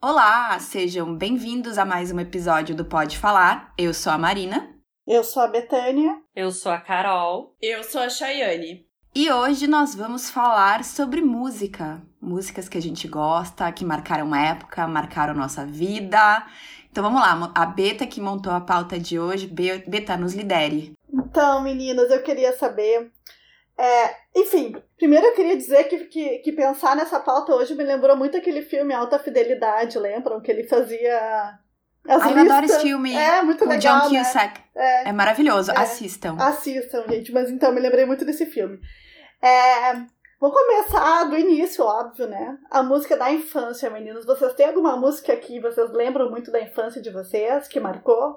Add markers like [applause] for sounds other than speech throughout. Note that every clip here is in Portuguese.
Olá, sejam bem-vindos a mais um episódio do Pode Falar. Eu sou a Marina. Eu sou a Betânia. Eu sou a Carol. Eu sou a Chayane. E hoje nós vamos falar sobre música. Músicas que a gente gosta, que marcaram uma época, marcaram nossa vida. Então vamos lá, a Beta que montou a pauta de hoje. Beta, nos lidere. Então, meninas, eu queria saber é, enfim, primeiro eu queria dizer que, que, que, pensar nessa pauta hoje me lembrou muito aquele filme Alta Fidelidade, lembram? Que ele fazia. As Ai, eu adoro esse filme. É, muito com legal. John Cusack. Né? É, é, maravilhoso. É. Assistam. Assistam, gente. Mas então, me lembrei muito desse filme. É, vou começar do início, óbvio, né? A música da infância, meninos. Vocês têm alguma música que vocês lembram muito da infância de vocês, que marcou?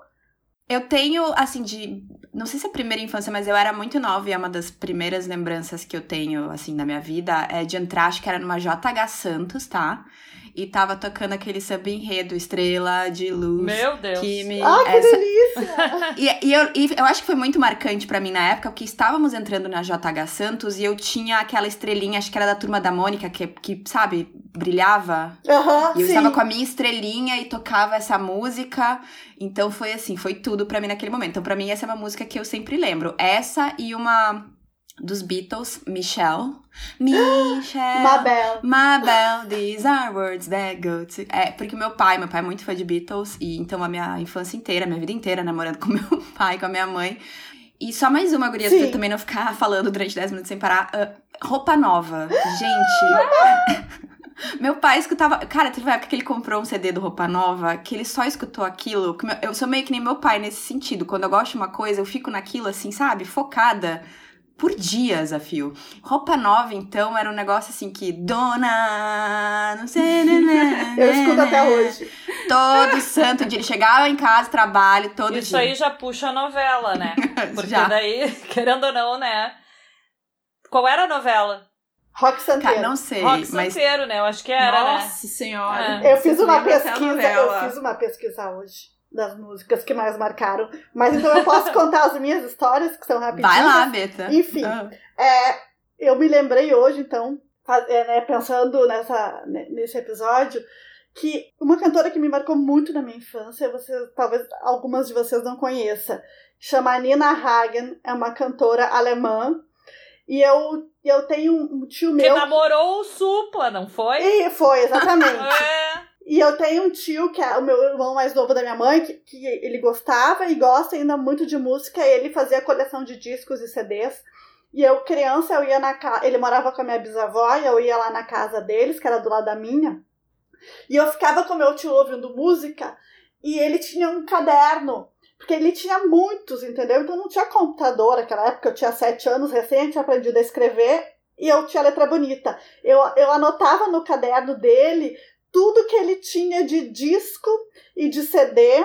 Eu tenho, assim, de. Não sei se é a primeira infância, mas eu era muito nova e é uma das primeiras lembranças que eu tenho, assim, da minha vida é de entrar, acho que era numa JH Santos, tá? E tava tocando aquele samba enredo, Estrela de Luz. Meu Deus! Que me, ah, que essa... delícia! [laughs] e, e, eu, e eu acho que foi muito marcante para mim na época, porque estávamos entrando na JH Santos e eu tinha aquela estrelinha, acho que era da turma da Mônica, que, que sabe, brilhava. Uhum, e eu sim. estava com a minha estrelinha e tocava essa música. Então foi assim, foi tudo para mim naquele momento. Então, para mim, essa é uma música que eu sempre lembro. Essa e uma dos Beatles, Michelle. Michelle. Mabel. Mabel, these are words that go to. É, porque meu pai, meu pai é muito fã de Beatles, e então a minha infância inteira, a minha vida inteira, namorando com [laughs] meu pai, com a minha mãe. E só mais uma, gurias, pra eu também não ficar falando durante 10 minutos sem parar. Uh, roupa nova. Gente. [laughs] Meu pai escutava. Cara, teve uma época que ele comprou um CD do Roupa Nova, que ele só escutou aquilo. Eu sou meio que nem meu pai nesse sentido. Quando eu gosto de uma coisa, eu fico naquilo assim, sabe? Focada por dias a fio. Roupa nova, então, era um negócio assim que. Dona. Não sei. Né, né, [laughs] eu escuto né, até hoje. Todo santo dia. Ele chegava em casa, trabalho, todo Isso dia. Isso aí já puxa a novela, né? [laughs] Porque já. daí, [laughs] querendo ou não, né? Qual era a novela? Rock Santeiro. Cara, não sei. Rock mas... Santeiro, né? Eu acho que era, Nossa né? Nossa senhora. É. Eu fiz uma pesquisa, eu fiz uma pesquisa hoje das músicas que mais marcaram. Mas então eu posso [laughs] contar as minhas histórias, que são rapidinhas. Vai lá, Beta. Enfim, ah. é, eu me lembrei hoje, então, é, né, pensando nessa, nesse episódio, que uma cantora que me marcou muito na minha infância, você, talvez algumas de vocês não conheçam, chama Nina Hagen, é uma cantora alemã, e eu, eu tenho um tio meu... Que namorou o Supla, não foi? E foi, exatamente. [laughs] é. E eu tenho um tio, que é o meu irmão mais novo da minha mãe, que, que ele gostava e gosta ainda muito de música, ele fazia coleção de discos e CDs. E eu, criança, eu ia na casa. Ele morava com a minha bisavó, e eu ia lá na casa deles, que era do lado da minha. E eu ficava com meu tio ouvindo música, e ele tinha um caderno porque ele tinha muitos, entendeu? Então não tinha computador naquela época, eu tinha sete anos, tinha aprendido a escrever e eu tinha letra bonita. Eu, eu anotava no caderno dele tudo que ele tinha de disco e de CD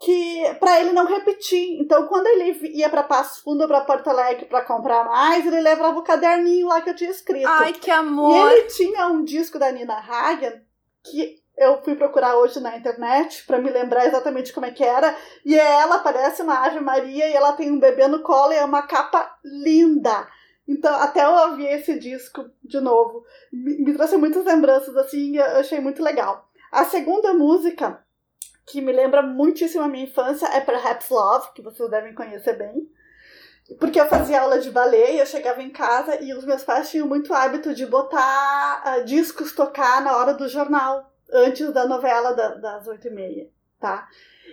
que para ele não repetir. Então, quando ele ia para Passo Fundo para Porto Alegre para comprar mais, ele levava o caderninho lá que eu tinha escrito. Ai, que amor! E ele tinha um disco da Nina Hagen que eu fui procurar hoje na internet para me lembrar exatamente como é que era. E ela parece uma Ave Maria e ela tem um bebê no colo e é uma capa linda. Então, até eu ouvir esse disco de novo, me, me trouxe muitas lembranças assim, eu achei muito legal. A segunda música que me lembra muitíssimo a minha infância é Perhaps Love, que vocês devem conhecer bem. Porque eu fazia aula de balé e eu chegava em casa e os meus pais tinham muito hábito de botar uh, discos tocar na hora do jornal antes da novela da, das oito e meia, tá?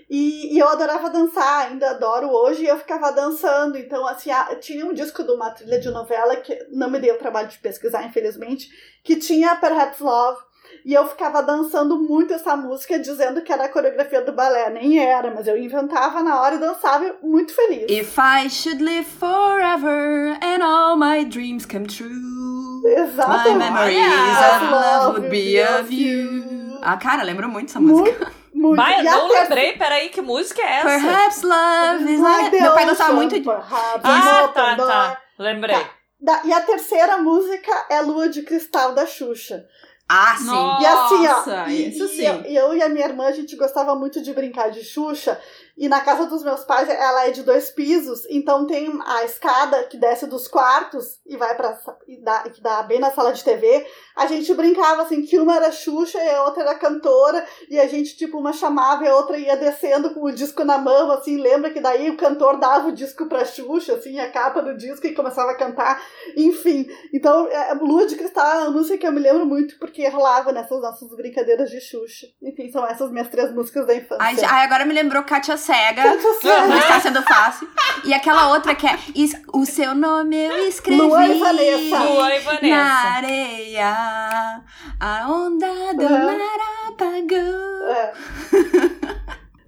E, e, eu adorava dançar, ainda adoro hoje, e eu ficava dançando. Então, assim, tinha um disco de uma trilha de novela que não me deu o trabalho de pesquisar, infelizmente, que tinha Perhaps Love. E eu ficava dançando muito essa música, dizendo que era a coreografia do balé. Nem era, mas eu inventava na hora e dançava muito feliz. If I should live forever and all my dreams come true. Exatamente. My memories of love would be of you. Ah, cara, lembro muito essa música. Muito, muito. Vai, eu não lembrei, peraí, que música é essa? Perhaps love is like Meu pai gostava muito de... Ah, tá, tá. Lembrei. Tá. E a terceira música é Lua de Cristal, da Xuxa. Ah, sim. Nossa, e assim, ó. isso e, sim. E eu, eu, e a minha irmã, a gente gostava muito de brincar de Xuxa. E na casa dos meus pais, ela é de dois pisos, então tem a escada que desce dos quartos e vai para e dá, que dá bem na sala de TV. A gente brincava assim que uma era Xuxa e a outra era cantora, e a gente tipo uma chamava e a outra ia descendo com o disco na mão, assim, lembra que daí o cantor dava o disco pra Xuxa, assim, a capa do disco e começava a cantar, enfim. Então, é, Lua de Cristal é uma música que eu me lembro muito porque rolava nessas nossas brincadeiras de Xuxa. Enfim, são essas minhas três músicas da infância. Ai agora me lembrou Katia Cega. Não está sendo fácil. E aquela outra que é O seu nome eu escrevi. Luan e Vanessa. Luan e Vanessa. Na areia, a onda do mar apagou. É. [laughs]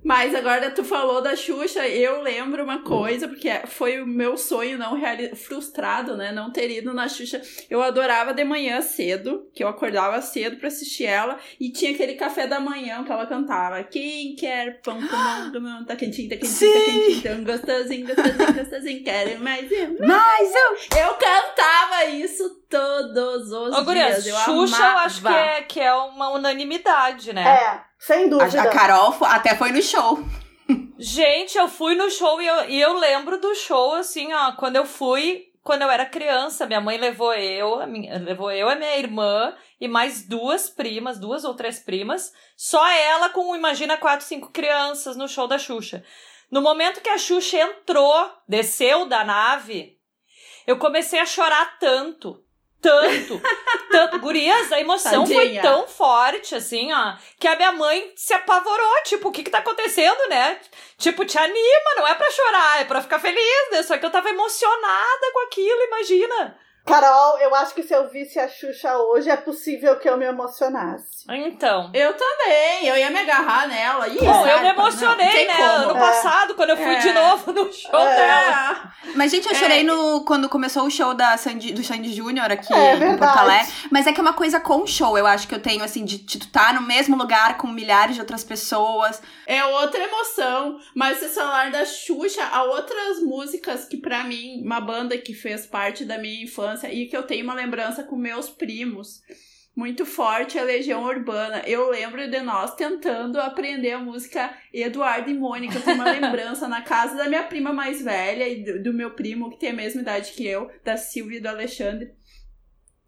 Mas agora tu falou da Xuxa, eu lembro uma coisa, porque foi o meu sonho não reali... frustrado, né? Não ter ido na Xuxa. Eu adorava de manhã cedo, que eu acordava cedo pra assistir ela, e tinha aquele café da manhã que ela cantava. Quem quer pão com mão, [gasps] com mão, tá quentinho, tá quentinho, tá Sim. quentinho, tão gostosinho, gostosinho, gostosinho, quero mais. um. Mas eu. Eu cantava isso todos os Ô, dias. Eu Xuxa eu amava. acho que é, que é uma unanimidade, né? É, sem A, dúvida. a Carol fo- até foi no show. Gente, eu fui no show e eu, e eu lembro do show, assim, ó, quando eu fui, quando eu era criança, minha mãe levou eu, a minha, levou eu, a minha irmã e mais duas primas, duas ou três primas, só ela com, imagina, quatro, cinco crianças no show da Xuxa. No momento que a Xuxa entrou, desceu da nave, eu comecei a chorar tanto. Tanto, tanto. Gurias, a emoção foi Tadinha. tão forte, assim, ó, que a minha mãe se apavorou. Tipo, o que que tá acontecendo, né? Tipo, te anima, não é pra chorar, é pra ficar feliz, né? Só que eu tava emocionada com aquilo, imagina. Carol, eu acho que se eu visse a Xuxa hoje, é possível que eu me emocionasse. Então. Eu também, eu ia me agarrar nela. Ih, Bom, eu me emocionei, Não né? como. Ano É. passado, quando eu fui É. de novo no show É. dela. Mas, gente, eu É. chorei no, quando começou o show da Sandy, do Sandy Júnior aqui É em verdade. Porto Alegre. Mas é que é uma coisa com show, eu acho que eu tenho, assim, de, de tu estar no mesmo lugar com milhares de outras pessoas. É outra emoção. Mas vocês falaram da Xuxa, há outras músicas que, pra mim, uma banda que fez parte da minha infância e que eu tenho uma lembrança com meus primos. Muito forte é Legião Urbana. Eu lembro de nós tentando aprender a música Eduardo e Mônica. Eu tenho uma [laughs] lembrança na casa da minha prima mais velha e do, do meu primo, que tem a mesma idade que eu, da Silvia e do Alexandre.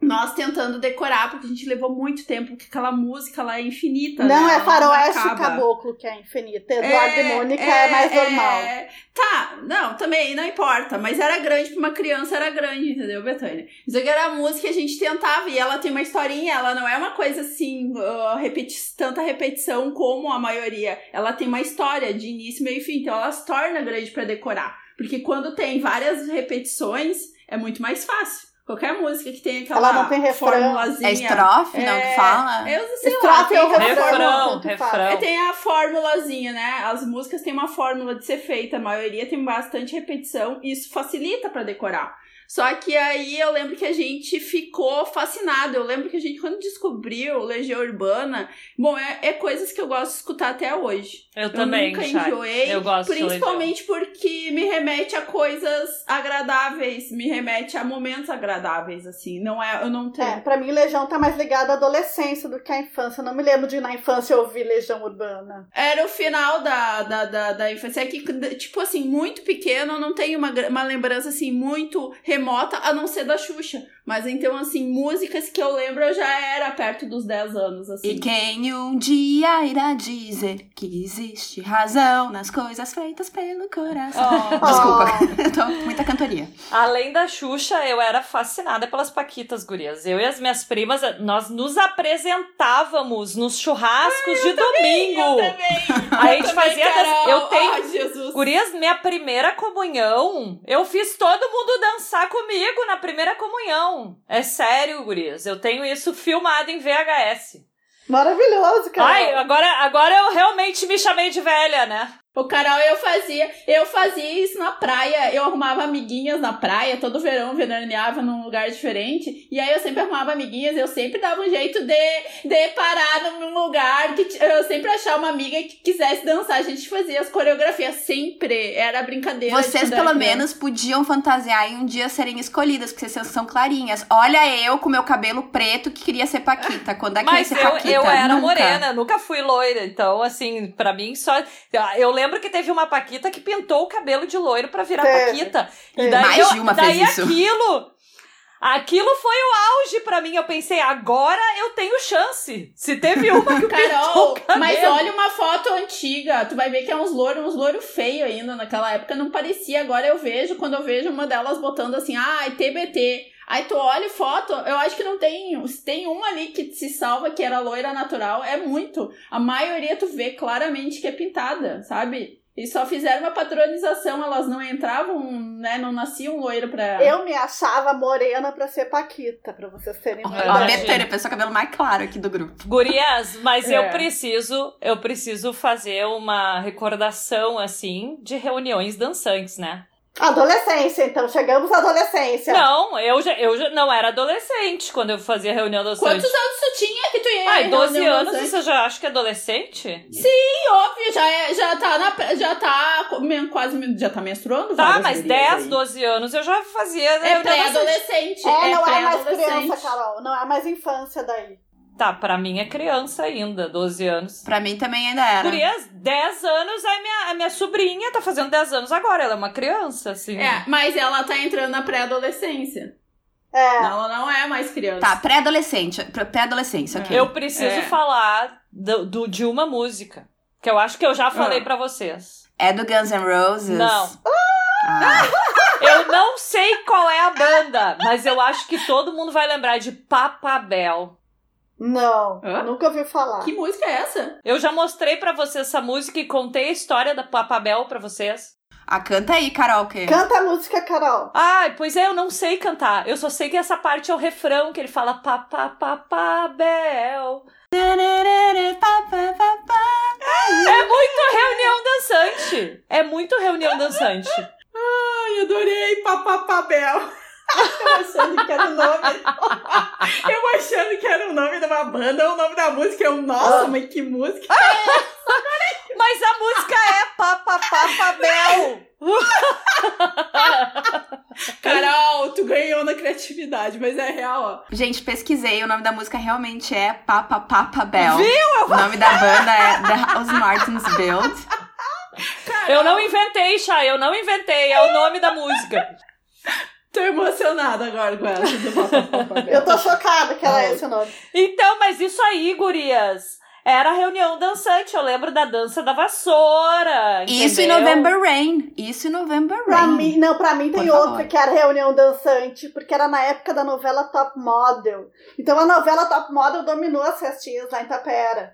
Nós tentando decorar, porque a gente levou muito tempo, porque aquela música lá é infinita. Não né? é faroeste acaba. caboclo que é infinita. Eduardo e Mônica é, mais normal. é. Tá, não, também não importa, mas era grande pra uma criança, era grande, entendeu, Betânia? Isso aqui era a música que a gente tentava e ela tem uma historinha, ela não é uma coisa assim, uh, repeti tanta repetição como a maioria. Ela tem uma história de início, meio e fim, então ela se torna grande pra decorar. Porque quando tem várias repetições, é muito mais fácil. Qualquer música que tem aquela Ela não tem refrão. formulazinha. É estrofe, não, que fala? Eu sei lá, Estrofe tem ou uma refrão, Refrão, é, tem a formulazinha, né? As músicas têm uma fórmula de ser feita, a maioria tem bastante repetição, e isso facilita pra decorar. Só que aí eu lembro que a gente ficou fascinado. Eu lembro que a gente, quando descobriu Legião Urbana, bom, é, é coisas que eu gosto de escutar até hoje. Eu, Eu também, nunca Chay. enjoei, Eu gosto de principalmente porque me remete a coisas agradáveis, me remete a momentos agradáveis, assim. Não é, eu não tenho. É, pra mim, Legião tá mais ligada à adolescência do que à infância. Eu não me lembro de na infância ouvir Legião Urbana. Era o final da, da, da, da infância. É que, tipo assim, muito pequeno, eu não tenho uma, uma lembrança, assim, muito remota, a não ser da Xuxa. Mas então, assim, músicas que eu lembro, eu já era perto dos 10 anos, assim. E quem um dia irá dizer que existe razão nas coisas feitas pelo coração. Oh. Desculpa, [laughs] eu tô com muita cantoria. Além da Xuxa, eu era fascinada pelas Paquitas Gurias. Eu e as minhas primas, nós nos apresentávamos nos churrascos de domingo. A gente fazia. das- Eu tenho. Ai, Jesus. Gurias, minha primeira comunhão, eu fiz todo mundo dançar comigo na primeira comunhão. É sério, Gurias. Eu tenho isso filmado em VHS. Maravilhoso, cara. Ai, agora, agora eu realmente me chamei de velha, né? O Carol, eu fazia, eu fazia isso na praia. Eu arrumava amiguinhas na praia, todo verão veraneava num lugar diferente. E aí eu sempre arrumava amiguinhas, eu sempre dava um jeito de, de parar num lugar que eu sempre achava uma amiga que quisesse dançar. A gente fazia as coreografias sempre, era brincadeira. de Vocês, pelo menos, podiam fantasiar e um dia serem escolhidas, porque vocês são clarinhas. Olha eu com meu cabelo preto que queria ser Paquita. Quando é que Mas eu ser eu, Paquita? eu era Nunca. morena, nunca fui loira. Então, assim, pra mim só. Eu lembro que teve uma Paquita que pintou o cabelo de loiro pra virar Teve. Paquita. E daí, Mais eu- de uma daí fez isso. aquilo. Aquilo foi o auge pra mim. Eu pensei, agora eu tenho chance. Se teve uma que [laughs] pintou Carol, mas olha uma foto antiga, tu vai ver que é uns louro, uns louro feio ainda naquela época, não parecia, agora eu vejo, quando eu vejo uma delas botando assim, ah, é TBT. Aí tu olha foto, eu acho que não tem, se tem uma ali que se salva que era loira natural, é muito. A maioria tu vê claramente que é pintada, sabe? E só fizeram uma padronização, elas não entravam, né, não nasciam loiro pra... Eu me achava morena pra ser Paquita, pra vocês terem uma É Ó, a verdade. Betânia, a pessoa cabelo mais claro aqui do grupo. Gurias, mas É. eu preciso, eu preciso fazer uma recordação assim de reuniões dançantes, né? Adolescência, então, chegamos à adolescência. Não, eu já, eu já não era adolescente quando eu fazia reunião dançante. Quantos anos tu tinha que tu ia Ai, em 12 reunião anos, você já acha que é adolescente? Sim, óbvio, já, é, já tá na. Já tá quase. Já tá menstruando? Tá, mas gurias 10, aí. 12 anos eu já fazia É reunião pré-adolescente. É, não é mais criança, Carol. Não é mais infância daí. Tá, pra mim é criança ainda, 12 anos. Pra mim também ainda era. Gurias, 10 anos, a minha, a minha sobrinha tá fazendo 10 anos agora, ela é uma criança, assim. É, mas ela tá entrando na pré-adolescência. É. Ela não é mais criança. Tá, pré-adolescente. pré- Pré-adolescência, ok. Eu preciso É. falar do, do- de uma música. Que eu acho que eu já falei Ah. pra vocês. É do Guns N' Roses? Não. Ah, [laughs] Eu não sei qual é a banda, mas eu acho que todo mundo vai lembrar de Papabel. Não, Hã? nunca ouvi falar. Que música é essa? Eu já mostrei pra vocês essa música e contei a história da Papabel pra vocês. ah, canta aí, Carol, que... Canta a música, Carol. Ai, pois é, eu não sei cantar. Eu só sei que essa parte é o refrão, que ele fala Papapapabel. É muito reunião dançante. É muito reunião dançante. Ai, adorei Papapabel. Eu achando que era o nome. Eu achando que era o nome de uma banda, o nome da música. Eu, nossa, mas que música. Mas a música é Papapapabel. Carol, tu ganhou na criatividade, mas é real, ó. Gente, pesquisei, o nome da música realmente é Papa Papa Bell. Viu? O nome da banda é The House Martins Build. Eu não inventei, Chay, eu não inventei. É o nome da música. Tô emocionada agora com Papapabel. [laughs] Eu tô chocada que era esse o nome. Então, mas isso aí, gurias. Era reunião dançante. Eu lembro da dança da vassoura. Isso em entendeu? November Rain. Isso em November Pra Rain. mim, não, pra mim tem Por favor. outra que era reunião dançante, porque era na época da novela Top Model. Então a novela Top Model dominou as festinhas lá em Tapera.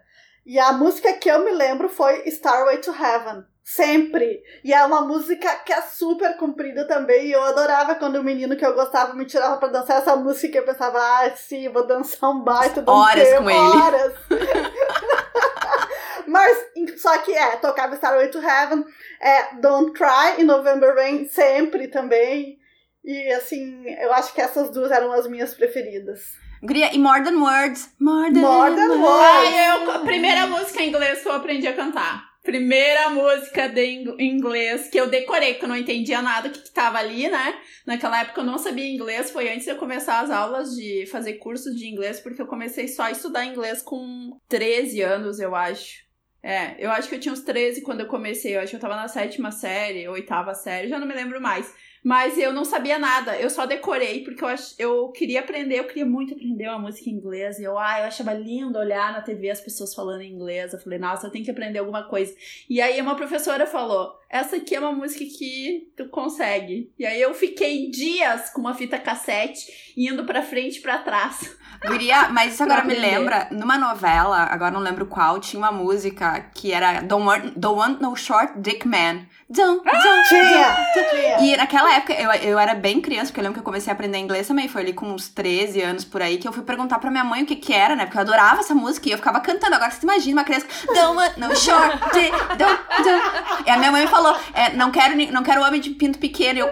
E a música que eu me lembro foi Starway to Heaven. Sempre. E é uma música que é super comprida também. E eu adorava quando o menino que eu gostava me tirava pra dançar essa música. E eu pensava, ah, sim, vou dançar um baita Horas tempo, com ele. Horas. [laughs] Mas, só que é, tocava Starway to Heaven, é Don't Cry e November Rain sempre também. E assim, eu acho que essas duas eram as minhas preferidas. Guria, e More Than Words. More Than, More Than Words. Words. Ai, eu, a primeira música em inglês que eu aprendi a cantar. Primeira música de ing- inglês que eu decorei, porque eu não entendia nada que, que tava ali, né? Naquela época eu não sabia inglês, foi antes de eu começar as aulas de fazer cursos de inglês, porque eu comecei só a estudar inglês com 13 anos, eu acho. É, eu acho que eu tinha uns 13 quando eu comecei, eu acho que eu tava na sétima série, oitava série, já não me lembro mais. Mas eu não sabia nada, eu só decorei porque eu, ach... eu queria aprender, eu queria muito aprender uma música em inglês. E eu, ah, eu achava lindo olhar na TV as pessoas falando em inglês. Eu falei, nossa, eu tenho que aprender alguma coisa. E aí uma professora falou: essa aqui é uma música que tu consegue. E aí eu fiquei dias com uma fita cassete indo pra frente e pra trás. Guria, mas isso agora me lembra, numa novela, agora não lembro qual, tinha uma música que era Don't Want, Don't Want No Short Dick Man. Don't, don't, Tinha, don't. tinha. E naquela época, eu, eu era bem criança, porque eu lembro que eu comecei a aprender inglês também. Foi ali com uns 13 anos por aí, que eu fui perguntar pra minha mãe o que que era, né? Porque eu adorava essa música e eu ficava cantando. Agora você imagina uma criança, don't want no short dick, don't, don't. E a minha mãe me falou, é, não, quero, não quero homem de pinto pequeno. E eu,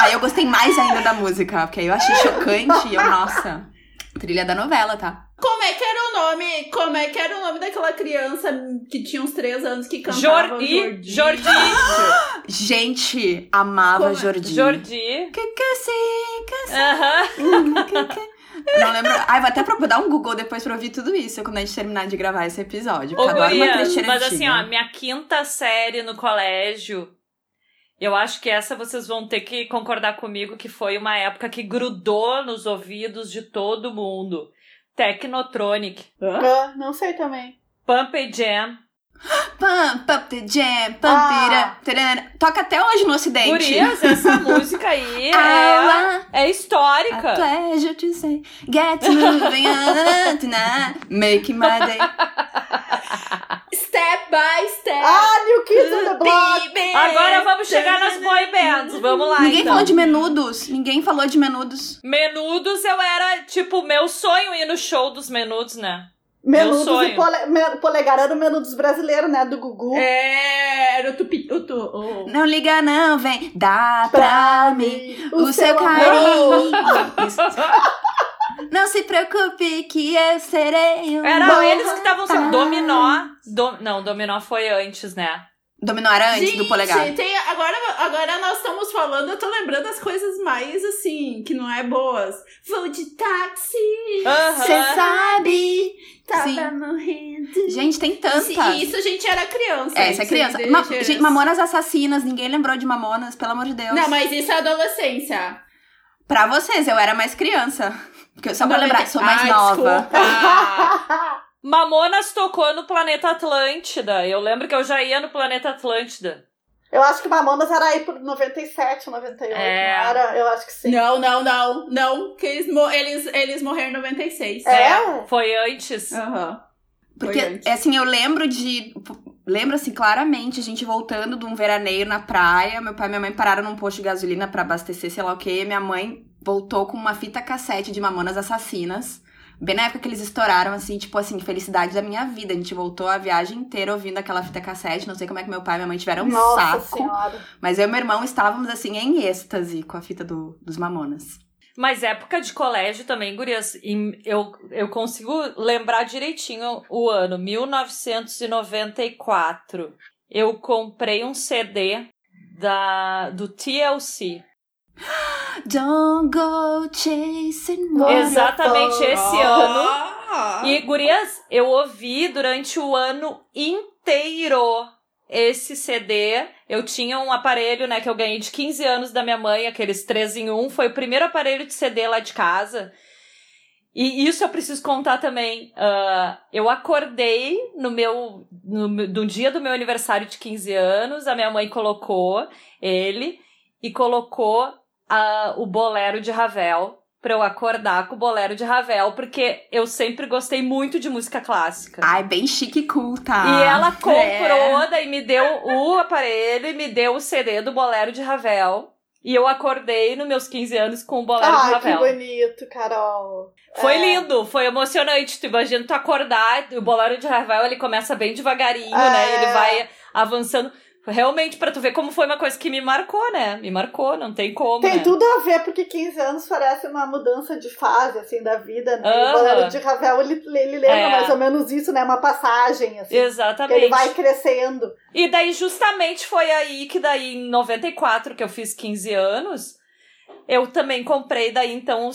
aí eu gostei mais ainda da música, porque aí eu achei chocante e eu, nossa, trilha da novela, tá? Como é que era o nome? Como é que era o nome daquela criança que tinha uns 3 anos que cantava? Jordi, Jordi, Gente, amava Como é? Jordi. Jordi. Que que sim, que Aham. que que- Não lembro. Ai, vou até dar um Google depois pra ouvir tudo isso quando a gente terminar de gravar esse episódio. Ô, adoro uma trecheira mas antiga. assim, ó, minha quinta série no colégio, eu acho que essa vocês vão ter que concordar comigo que foi uma época que grudou nos ouvidos de todo mundo. Technotronic, Hã? Ah, não sei também. Pump and Jam. Pump up the jam, pump Ah. it up, tarana. Toca até hoje no ocidente. Gurias, essa [laughs] música aí é, é a histórica. pleasure to say, get moving on tonight, make my day. [laughs] Step by step. Ah, New Kids on the Block! baby. Agora vamos chegar nas boy bands. Vamos lá, Ninguém então. falou de menudos. Ninguém falou de menudos. Menudos, eu era, tipo, meu sonho ir no show dos Menudos, né? Menudos sonho. e pole, polegar era o menudos brasileiro, né? Do Gugu. É, era o tupi... O tu, o... Não liga não, vem. Dá pra mim o, seu carinho. Isso. Não se preocupe que eu serei um Eram bom eles que estavam sendo rapaz. dominó. Do- não, dominó foi antes, né? Dominó era antes Gente, do polegar. Tem, agora, agora nós estamos falando, eu tô lembrando das coisas mais assim, que não é boas. Vou de táxi, Você Aham. sabe. tava Sim. morrendo. Gente, tem tantas. Isso, isso a gente era criança. É, isso é criança. Ma gente, Mamonas Assassinas, ninguém lembrou de Mamonas, pelo amor de Deus. Não, mas isso é adolescência. Pra vocês, eu era mais criança. Porque, só pra lembrar, sou mais Ai, nova. [laughs] Mamonas tocou no Planeta Atlântida. Eu lembro que eu já ia no Planeta Atlântida. Eu acho que Mamonas era aí por 97, 98, É. não era? Eu acho que sim. não, não, não, não, que eles, eles, eles morreram em 96. É? Foi antes. Aham. Porque, Foi antes. assim, eu lembro de. Lembro, assim, claramente, a gente voltando de um veraneio na praia. Meu pai e minha mãe pararam num posto de gasolina pra abastecer, sei lá o quê. Minha mãe voltou com uma fita cassete de Mamonas Assassinas. Bem na época que eles estouraram, assim, tipo assim, felicidade da minha vida. A gente voltou a viagem inteira ouvindo aquela fita cassete. Não sei como é que meu pai e minha mãe tiveram um Nossa saco. senhora. Mas eu e meu irmão estávamos, assim, em êxtase com a fita do, dos Mamonas. Mas época de colégio também, gurias. Eu, eu consigo lembrar direitinho o ano, 1994. Eu comprei um CD da, do TLC. [gasps] Don't go chasing waterfalls. Exatamente esse ano. Ah. E, gurias, eu ouvi durante o ano inteiro esse CD. Eu tinha um aparelho, né, que eu ganhei de 15 anos da minha mãe, aqueles 3 em 1. Foi o primeiro aparelho de CD lá de casa. E isso eu preciso contar também. Ah, eu acordei no meu. No, meu- no dia do meu aniversário de 15 anos, a minha mãe colocou ele e colocou ah, o bolero de Ravel pra eu acordar com o bolero de Ravel, porque eu sempre gostei muito de música clássica. Ai, bem chique e cool, tá? E ela comprou, daí me deu o aparelho e me deu o CD do bolero de Ravel. E eu acordei nos meus 15 anos com o bolero de Ai, que Ravel. bonito, Carol. Foi É. lindo, foi emocionante. Tu imagina tu acordar, o bolero de Ravel ele começa bem devagarinho, É. né? Ele vai avançando. Realmente, pra tu ver como foi uma coisa que me marcou, né? Me marcou, não tem como, Tem né? tudo a ver, porque 15 anos parece uma mudança de fase, assim, da vida, né? Aham. O Bolero de Ravel, ele, ele lembra É. mais ou menos isso, né? Uma passagem, assim. Que Exatamente. ele vai crescendo. E daí, justamente, foi aí que daí, em 94, que eu fiz 15 anos, eu também comprei daí, então,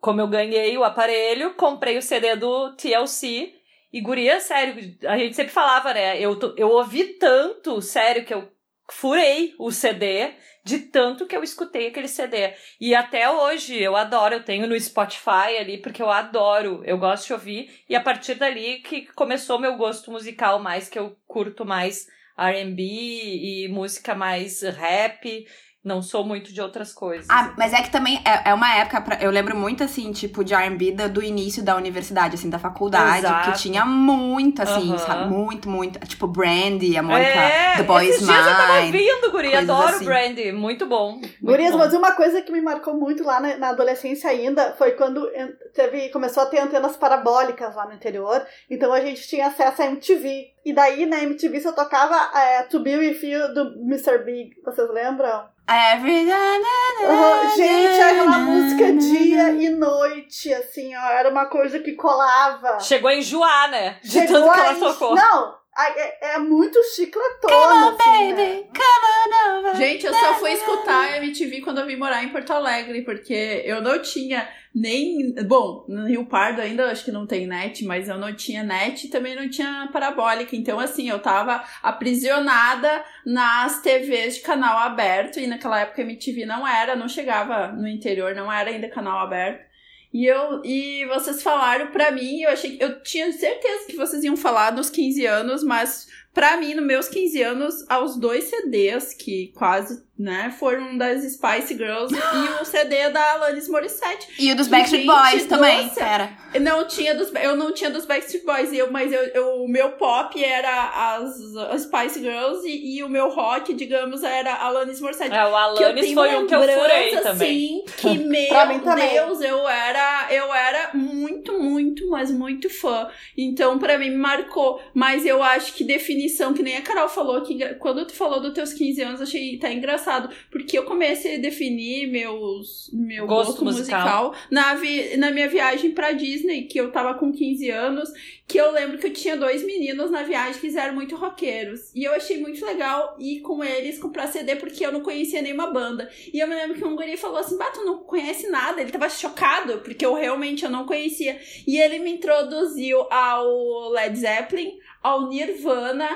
como eu ganhei o aparelho, comprei o CD do TLC. E guria, sério, a gente sempre falava, né? Eu, eu ouvi tanto, sério, que eu furei o CD de tanto que eu escutei aquele CD. E até hoje eu adoro, eu tenho no Spotify ali, porque eu adoro, eu gosto de ouvir. E a partir dali que começou meu gosto musical mais, que eu curto mais R&B e música mais rap. Não sou muito de outras coisas. Ah, mas é que também é, é uma época, pra, eu lembro muito, assim, tipo, de R&B do início da universidade, assim, da faculdade, Exato. que tinha muito, assim, Aham. sabe? Muito, muito. Tipo, Brandy, a Mônica, é, The Boy esses Is dias eu tava Mine. vindo, guri. Adoro assim. Brandy. Muito bom. Muito Gurias, bom. mas uma coisa que me marcou muito lá na, na adolescência ainda foi quando teve, começou a ter antenas parabólicas lá no interior, então a gente tinha acesso à MTV. E daí na MTV só tocava é, To Be With You do Mr. Big, vocês lembram? Every Aham, Gente, aquela música dia e noite, assim, ó, era uma coisa que colava. Chegou a enjoar, né? De Chegou tanto que ela tocou. Não, é, é muito chicletona. Come on, assim, baby, né? come on over. Gente, eu só fui escutar a MTV quando eu vim morar em Porto Alegre, porque eu não tinha nem. Bom, no Rio Pardo ainda eu acho que não tem net, mas eu não tinha net e também não tinha parabólica. Então, assim, eu tava aprisionada nas TVs de canal aberto, e naquela época a MTV não era, não chegava no interior, não era ainda canal aberto. E eu e vocês falaram pra mim, eu achei eu tinha certeza que vocês iam falar nos 15 anos, mas pra mim, nos meus 15 anos, aos dois CDs que quase, né, foram das Spice Girls e [gasps] o CD da Alanis Morissette. E o dos Que Backstreet Boys também, doce. pera. Não tinha dos, eu não tinha dos Backstreet Boys, eu, mas eu, eu- o meu pop era as, as Spice Girls e, e o meu rock, digamos, era a Alanis Morissette. É, o Alanis foi um que eu furei lembrança, também. Assim, que, [laughs] meu também. Deus, eu era, eu era muito, muito, mas muito fã. Então, pra mim, me marcou. Mas eu acho que definição, que nem a Carol falou, que quando tu falou dos teus 15 anos, achei tá engraçado. Porque eu comecei a definir meus, meu Gosto gosto, musical. musical, na, vi, na minha viagem pra Disney, que eu tava com 15 anos, que eu lembro que eu tinha dois meninos na viagem que eram muito roqueiros. E eu achei muito legal ir com eles comprar CD, porque eu não conhecia nenhuma banda. E eu me lembro que um guri falou assim, bah, tu não conhece nada. Ele tava chocado, porque eu realmente eu não conhecia. E ele me introduziu ao Led Zeppelin, ao Nirvana,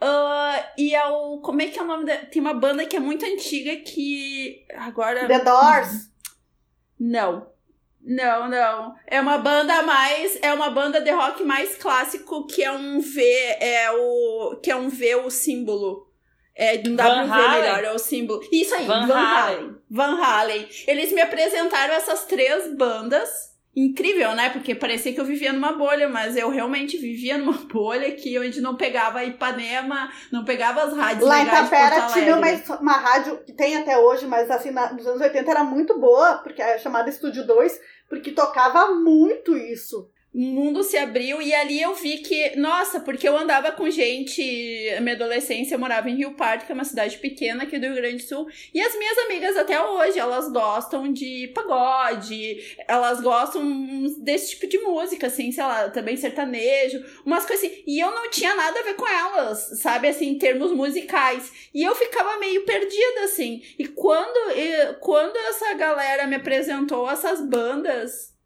ah, e ao... Como é que é o nome da... Tem uma banda que é muito antiga que... Agora... The Doors. Não. Não, não. É uma banda mais. É uma banda de rock mais clássico que é um V. É o. Que é um V o símbolo. É de um Van W Halen? melhor, é o símbolo. Isso aí, Van Van, Halen. Halen. Van Halen. Eles me apresentaram essas três bandas. Incrível, né? Porque parecia que eu vivia numa bolha, mas eu realmente vivia numa [laughs] bolha que onde não pegava Ipanema, não pegava as rádios Lá em Tapera tinha uma, uma rádio que tem até hoje, mas assim, na- nos anos 80 era muito boa, porque é chamada Estúdio 2, porque tocava muito isso. O mundo se abriu e ali eu vi que, nossa, porque eu andava com gente, a minha adolescência eu morava em Rio Pardo, que é uma cidade pequena aqui do Rio Grande do Sul, e as minhas amigas até hoje, elas gostam de pagode, elas gostam desse tipo de música, assim, sei lá, também sertanejo, umas coisas assim, e eu não tinha nada a ver com elas, sabe, assim, em termos musicais, e eu ficava meio perdida, assim, e quando, quando essa galera me apresentou essas bandas,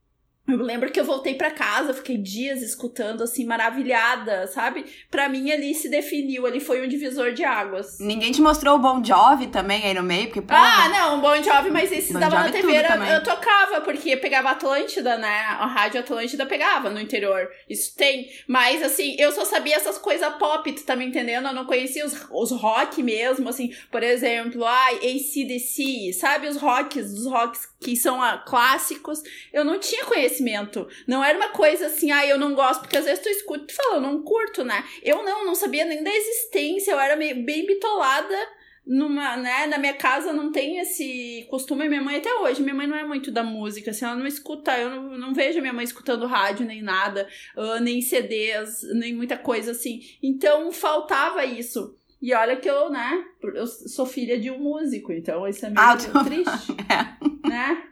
eu lembro que eu voltei pra casa, fiquei dias escutando, assim, maravilhada, sabe? Pra mim, ali se definiu, ali foi um divisor de águas. Ninguém te mostrou o Bon Jovi também aí no meio? Porque, pô, Ah, não, Bon Jovi, mas esses Bon davam na TV, era- eu tocava, porque pegava Atlântida, né? A rádio Atlântida pegava no interior. Isso tem. Mas, assim, eu só sabia essas coisas pop, tu tá me entendendo? Eu não conhecia os, os rock mesmo, assim, por exemplo, ai, ACDC, sabe? Os rocks, os rocks que são ah, clássicos. Eu não tinha conhecimento. Não era uma coisa assim, ai, eu não gosto, porque às vezes tu escuta e tu fala, eu não curto, né? Eu não, não sabia nem da existência, eu era meio, bem bitolada numa, né, na minha casa não tem esse costume, minha mãe até hoje, minha mãe não é muito da música, assim, ela não escuta, eu não, não vejo minha mãe escutando rádio nem nada, ah, nem CDs, nem muita coisa assim. Então faltava isso. E olha que eu, né, eu sou filha de um músico, então isso é meio Ah, triste, [laughs] né?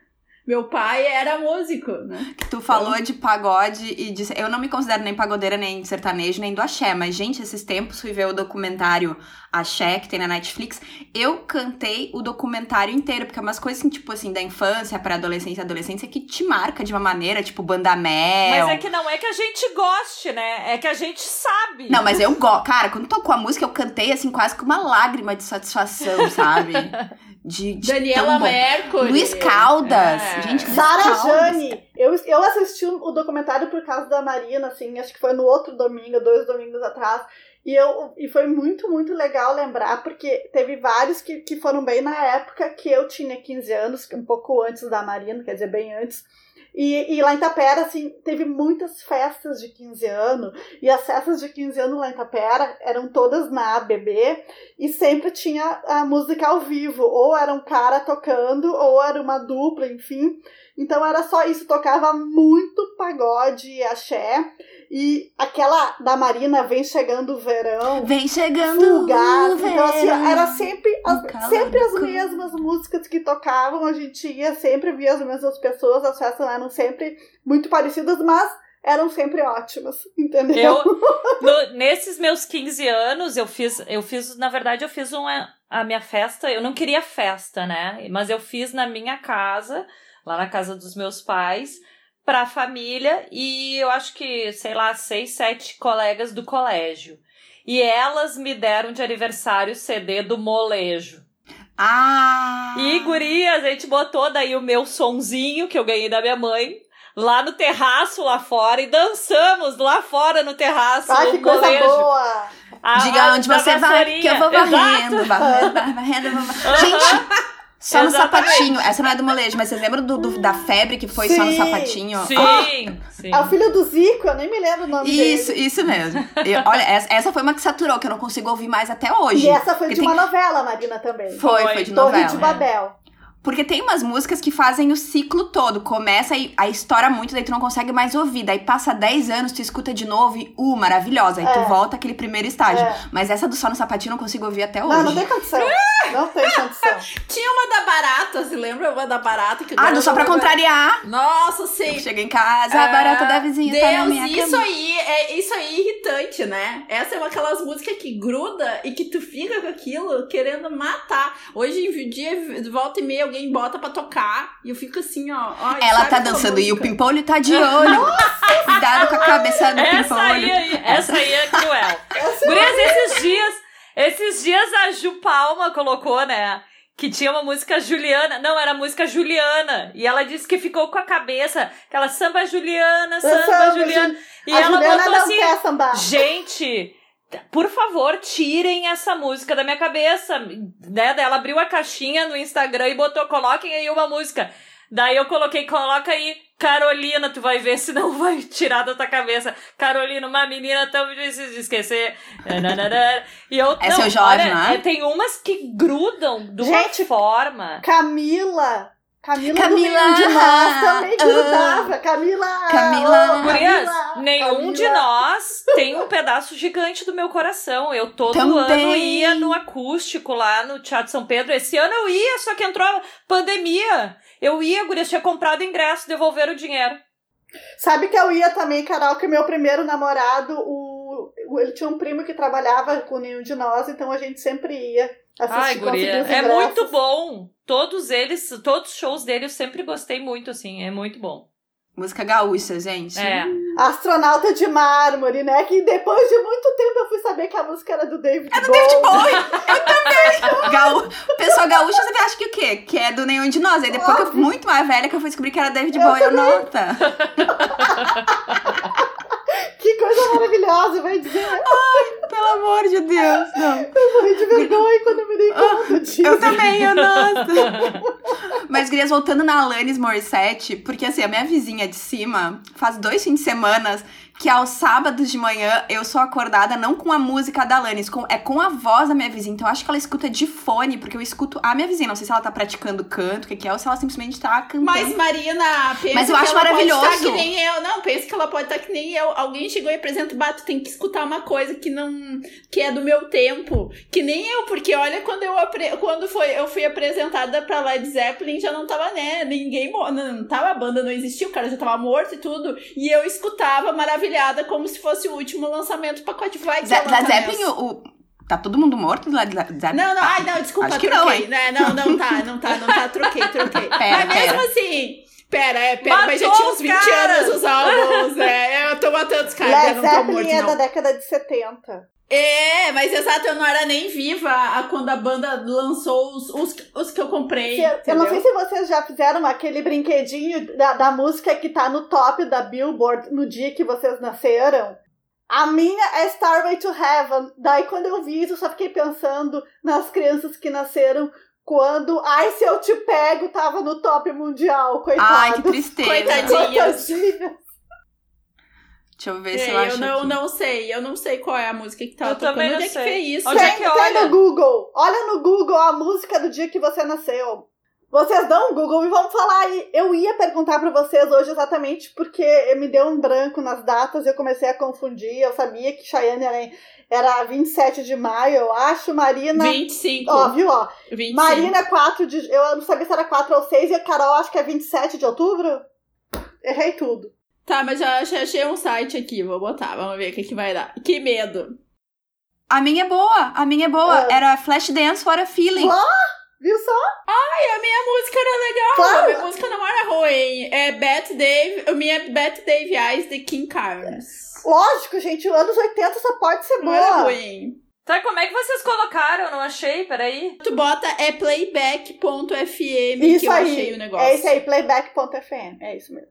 Meu pai era músico, né? Tu falou de pagode e disse. Eu não me considero nem pagodeira, nem sertanejo, nem do axé, mas, gente, esses tempos fui ver o documentário Axé, que tem na Netflix. Eu cantei o documentário inteiro, porque é umas coisas assim, tipo assim, da infância pra adolescência, adolescência, que te marca de uma maneira, tipo, banda mel. Mas é que não é que a gente goste, né? É que a gente sabe. Não, mas eu gosto. Cara, quando tocou a música, eu cantei assim, quase com uma lágrima de satisfação, sabe? [laughs] De, de Daniela. Mercury. Luiz Caldas. É. Gente, Luiz Sara Caldas. Jane. Eu, eu assisti o documentário por causa da Marina, assim, acho que foi no outro domingo, dois domingos atrás. E, eu, e foi muito, muito legal lembrar, porque teve vários que, que foram bem na época que eu tinha 15 anos, um pouco antes da Marina, quer dizer, bem antes. E, e lá em Tapera, assim, teve muitas festas de 15 anos, e as festas de 15 anos lá em Tapera eram todas na ABB, e sempre tinha a música ao vivo, ou era um cara tocando, ou era uma dupla, enfim. Então era só isso, tocava muito pagode e axé, e aquela da Marina, Vem Chegando o Verão, Vem chegando. Fugaz, o então assim, verão. era sempre as, sempre as mesmas músicas que tocavam, a gente ia, sempre via as mesmas pessoas, as festas eram sempre muito parecidas, mas eram sempre ótimas, entendeu? Eu, [laughs] no, nesses meus 15 anos, eu fiz, eu fiz, na verdade, eu fiz uma, a minha festa, eu não queria festa, né? Mas eu fiz na minha casa, lá na casa dos meus pais, pra família, e eu acho que, sei lá, seis, sete colegas do colégio. E elas me deram de aniversário o CD do molejo. Ah! E, guria, a gente botou daí o meu sonzinho que eu ganhei da minha mãe lá no terraço lá fora e dançamos lá fora no terraço. Ai, que coisa molejo. boa! A- Diga a- onde você vai, que eu vou varrendo, varrendo, varrendo. Gente, só no Exatamente. sapatinho. Essa não é do molejo, mas vocês lembram do, do- da febre que foi só no Sim. sapatinho? Sim, sim. É o filho do Zico, eu nem me lembro o nome Isso, dele. isso mesmo. Eu- olha, essa, essa foi uma que saturou, que eu não consigo ouvir mais até hoje. E essa foi Porque de tem- uma novela, Marina, também. Foi, Foi. foi de Torre novela. de Babel. Porque tem umas músicas que fazem o ciclo todo. Começa e aí estoura muito, daí tu não consegue mais ouvir. Daí passa 10 anos, tu escuta de novo e, uh, maravilhosa. Aí tu É. volta aquele primeiro estágio. É. Mas essa do Só no Sapatinho eu não consigo ouvir até hoje. Não, não tem condição. [laughs] Não tem condição. Tinha uma da barata, se lembra uma da barata? Que Ah, do Só pra contrariar. Nossa, sim. Chega em casa, a barata da vizinha tá na Deus, minha isso cama. aí é isso aí é irritante, né? Essa é uma aquelas músicas que gruda e que tu fica com aquilo querendo matar. Hoje em dia, volta e meia, alguém bota pra tocar e eu fico assim, ó. ó Ela tá dançando e o pimpolho tá de olho. [laughs] Cuidado com a cabeça do Essa aí, pimpolho. aí- essa aí é cruel. Essa Gurias, esses dias, esses dias a Ju Palma colocou, né? Que tinha uma música Juliana. Não, era a música Juliana. E ela disse que ficou com a cabeça. Aquela samba Juliana, samba, Samba, Juliana. E a ela Juliana botou não assim. quer sambar. Gente, por favor, tirem essa música da minha cabeça. Né? Daí Ela abriu a caixinha no Instagram e botou, coloquem aí uma música. Daí eu coloquei, coloca aí, Carolina, tu vai ver se não vai tirar da tua cabeça. Carolina, uma menina tão difícil de esquecer. E eu, É não, seu Jorge, olha, não é? é, Tem umas que grudam de uma Gente, forma. Camila. Camila, Camila, de Nós também ah, grudava. Camila. Camila. oh, Gurias, nenhum Camila. de nós tem um pedaço gigante do meu coração. Eu todo Também. ano ia no acústico lá no Teatro São Pedro. Esse ano eu ia, só que entrou a pandemia. Eu ia, Gurias, tinha comprado ingresso, devolveram o dinheiro. Sabe que eu ia também, Carol, que meu primeiro namorado, o, ele tinha um primo que trabalhava com nenhum de nós, então a gente sempre ia Ai, guria, é ingressos. muito bom. Todos eles, todos os shows dele eu sempre gostei muito, assim, é muito bom. Música gaúcha, gente. É. Astronauta de mármore, né? Que depois de muito tempo eu fui saber que a música era do David É do Bowie. David Bowie. [laughs] Eu também. Gaú... O pessoal gaúcho sempre acha que o quê? Que é do nenhum de nós. Aí depois que eu fui muito mais velha que eu fui descobrir que era David Eu Bowie. Eu, nota. [laughs] Que coisa maravilhosa, vai dizer. Pelo amor de Deus. Não. Eu morri de vergonha quando eu me dei conta disso. Eu também, eu nossa. Mas, Gurias, voltando na Alanis Morissette, porque assim, a minha vizinha de cima faz dois fins de semana que aos sábados de manhã eu sou acordada não com a música da Alanis, com, é com a voz da minha vizinha. Então eu acho que ela escuta de fone, porque eu escuto a minha vizinha. Não sei se ela tá praticando canto, o que, que é, ou se ela simplesmente tá cantando. Mas, Marina, pensa Mas eu que acho ela pode maravilhoso. estar que nem eu. Não, pensa que ela pode estar que nem eu. Alguém chegou e apresenta, bato, tem que escutar uma coisa que não. que é do meu tempo. Que nem eu, porque olha, quando eu apre- quando foi, eu fui apresentada pra Led Zeppelin, já não tava, né? Ninguém. Não, não tava, a banda não existia, o cara já tava morto e tudo. E eu escutava maravilhada como se fosse o último lançamento. Pacote vai que Zé- Led tá Zeppelin, o, o- Tá todo mundo morto Led Led Zeppelin? Não, não, ai, não, desculpa, Acho que troquei. não, hein? né? não, não tá, não tá, não tá, troquei, troquei. [laughs] Pera, Mas mesmo pera. assim, pera, é, pera, Matou mas já tinha uns os 20 caras. anos os [laughs] álbuns, né? Eu tô matando os caras, eu Led não tô Zeppelin morto, é não. da década de 70. É, mas exato, eu não era nem viva a- quando a banda lançou os, os, os que eu comprei. Se- eu não sei se vocês já fizeram aquele brinquedinho da, da música que tá no top da Billboard no dia que vocês nasceram. A minha é Starway to Heaven. Daí quando eu vi isso, eu só fiquei pensando nas crianças que nasceram quando Ai Se Eu Te Pego tava no top mundial, coitado. Ai, que tristeza. Coitadinhas. Coitadinha. Deixa eu ver se É, eu eu acho não, aqui. não sei, eu não sei qual é a música que tava Eu tocando. também não Onde é que sei. foi isso? Onde é Tem, que tem olha? no Google. Olha no Google a música do dia que você nasceu. Vocês dão um Google e vamos falar aí. Eu ia perguntar pra vocês hoje exatamente porque me deu um branco nas datas e eu comecei a confundir. Eu sabia que Cheyenne era, era 27 de maio, eu acho. Marina. 25. Ó, viu, ó. 25. Marina 4 de. Eu não sabia se era 4 ou 6 e a Carol acho que é 27 de outubro. Errei tudo. Tá, mas já, já achei um site aqui, vou botar, vamos ver o que, que vai dar. Que medo. A minha é boa, a minha é boa. Ah. Era Flashdance for a Feeling. Viu só? Ai, a minha música era legal. Claro. A minha música não era ruim. É Beth Dave, a minha é Beth Dave Eyes de King Carnes. Lógico, gente, os anos 80 só pode ser Não era boa. ruim. Tá, como é que vocês colocaram? Eu não achei, peraí. Tu bota é playback.fm que Isso eu aí. achei o negócio. É isso aí, playback.fm. É isso mesmo.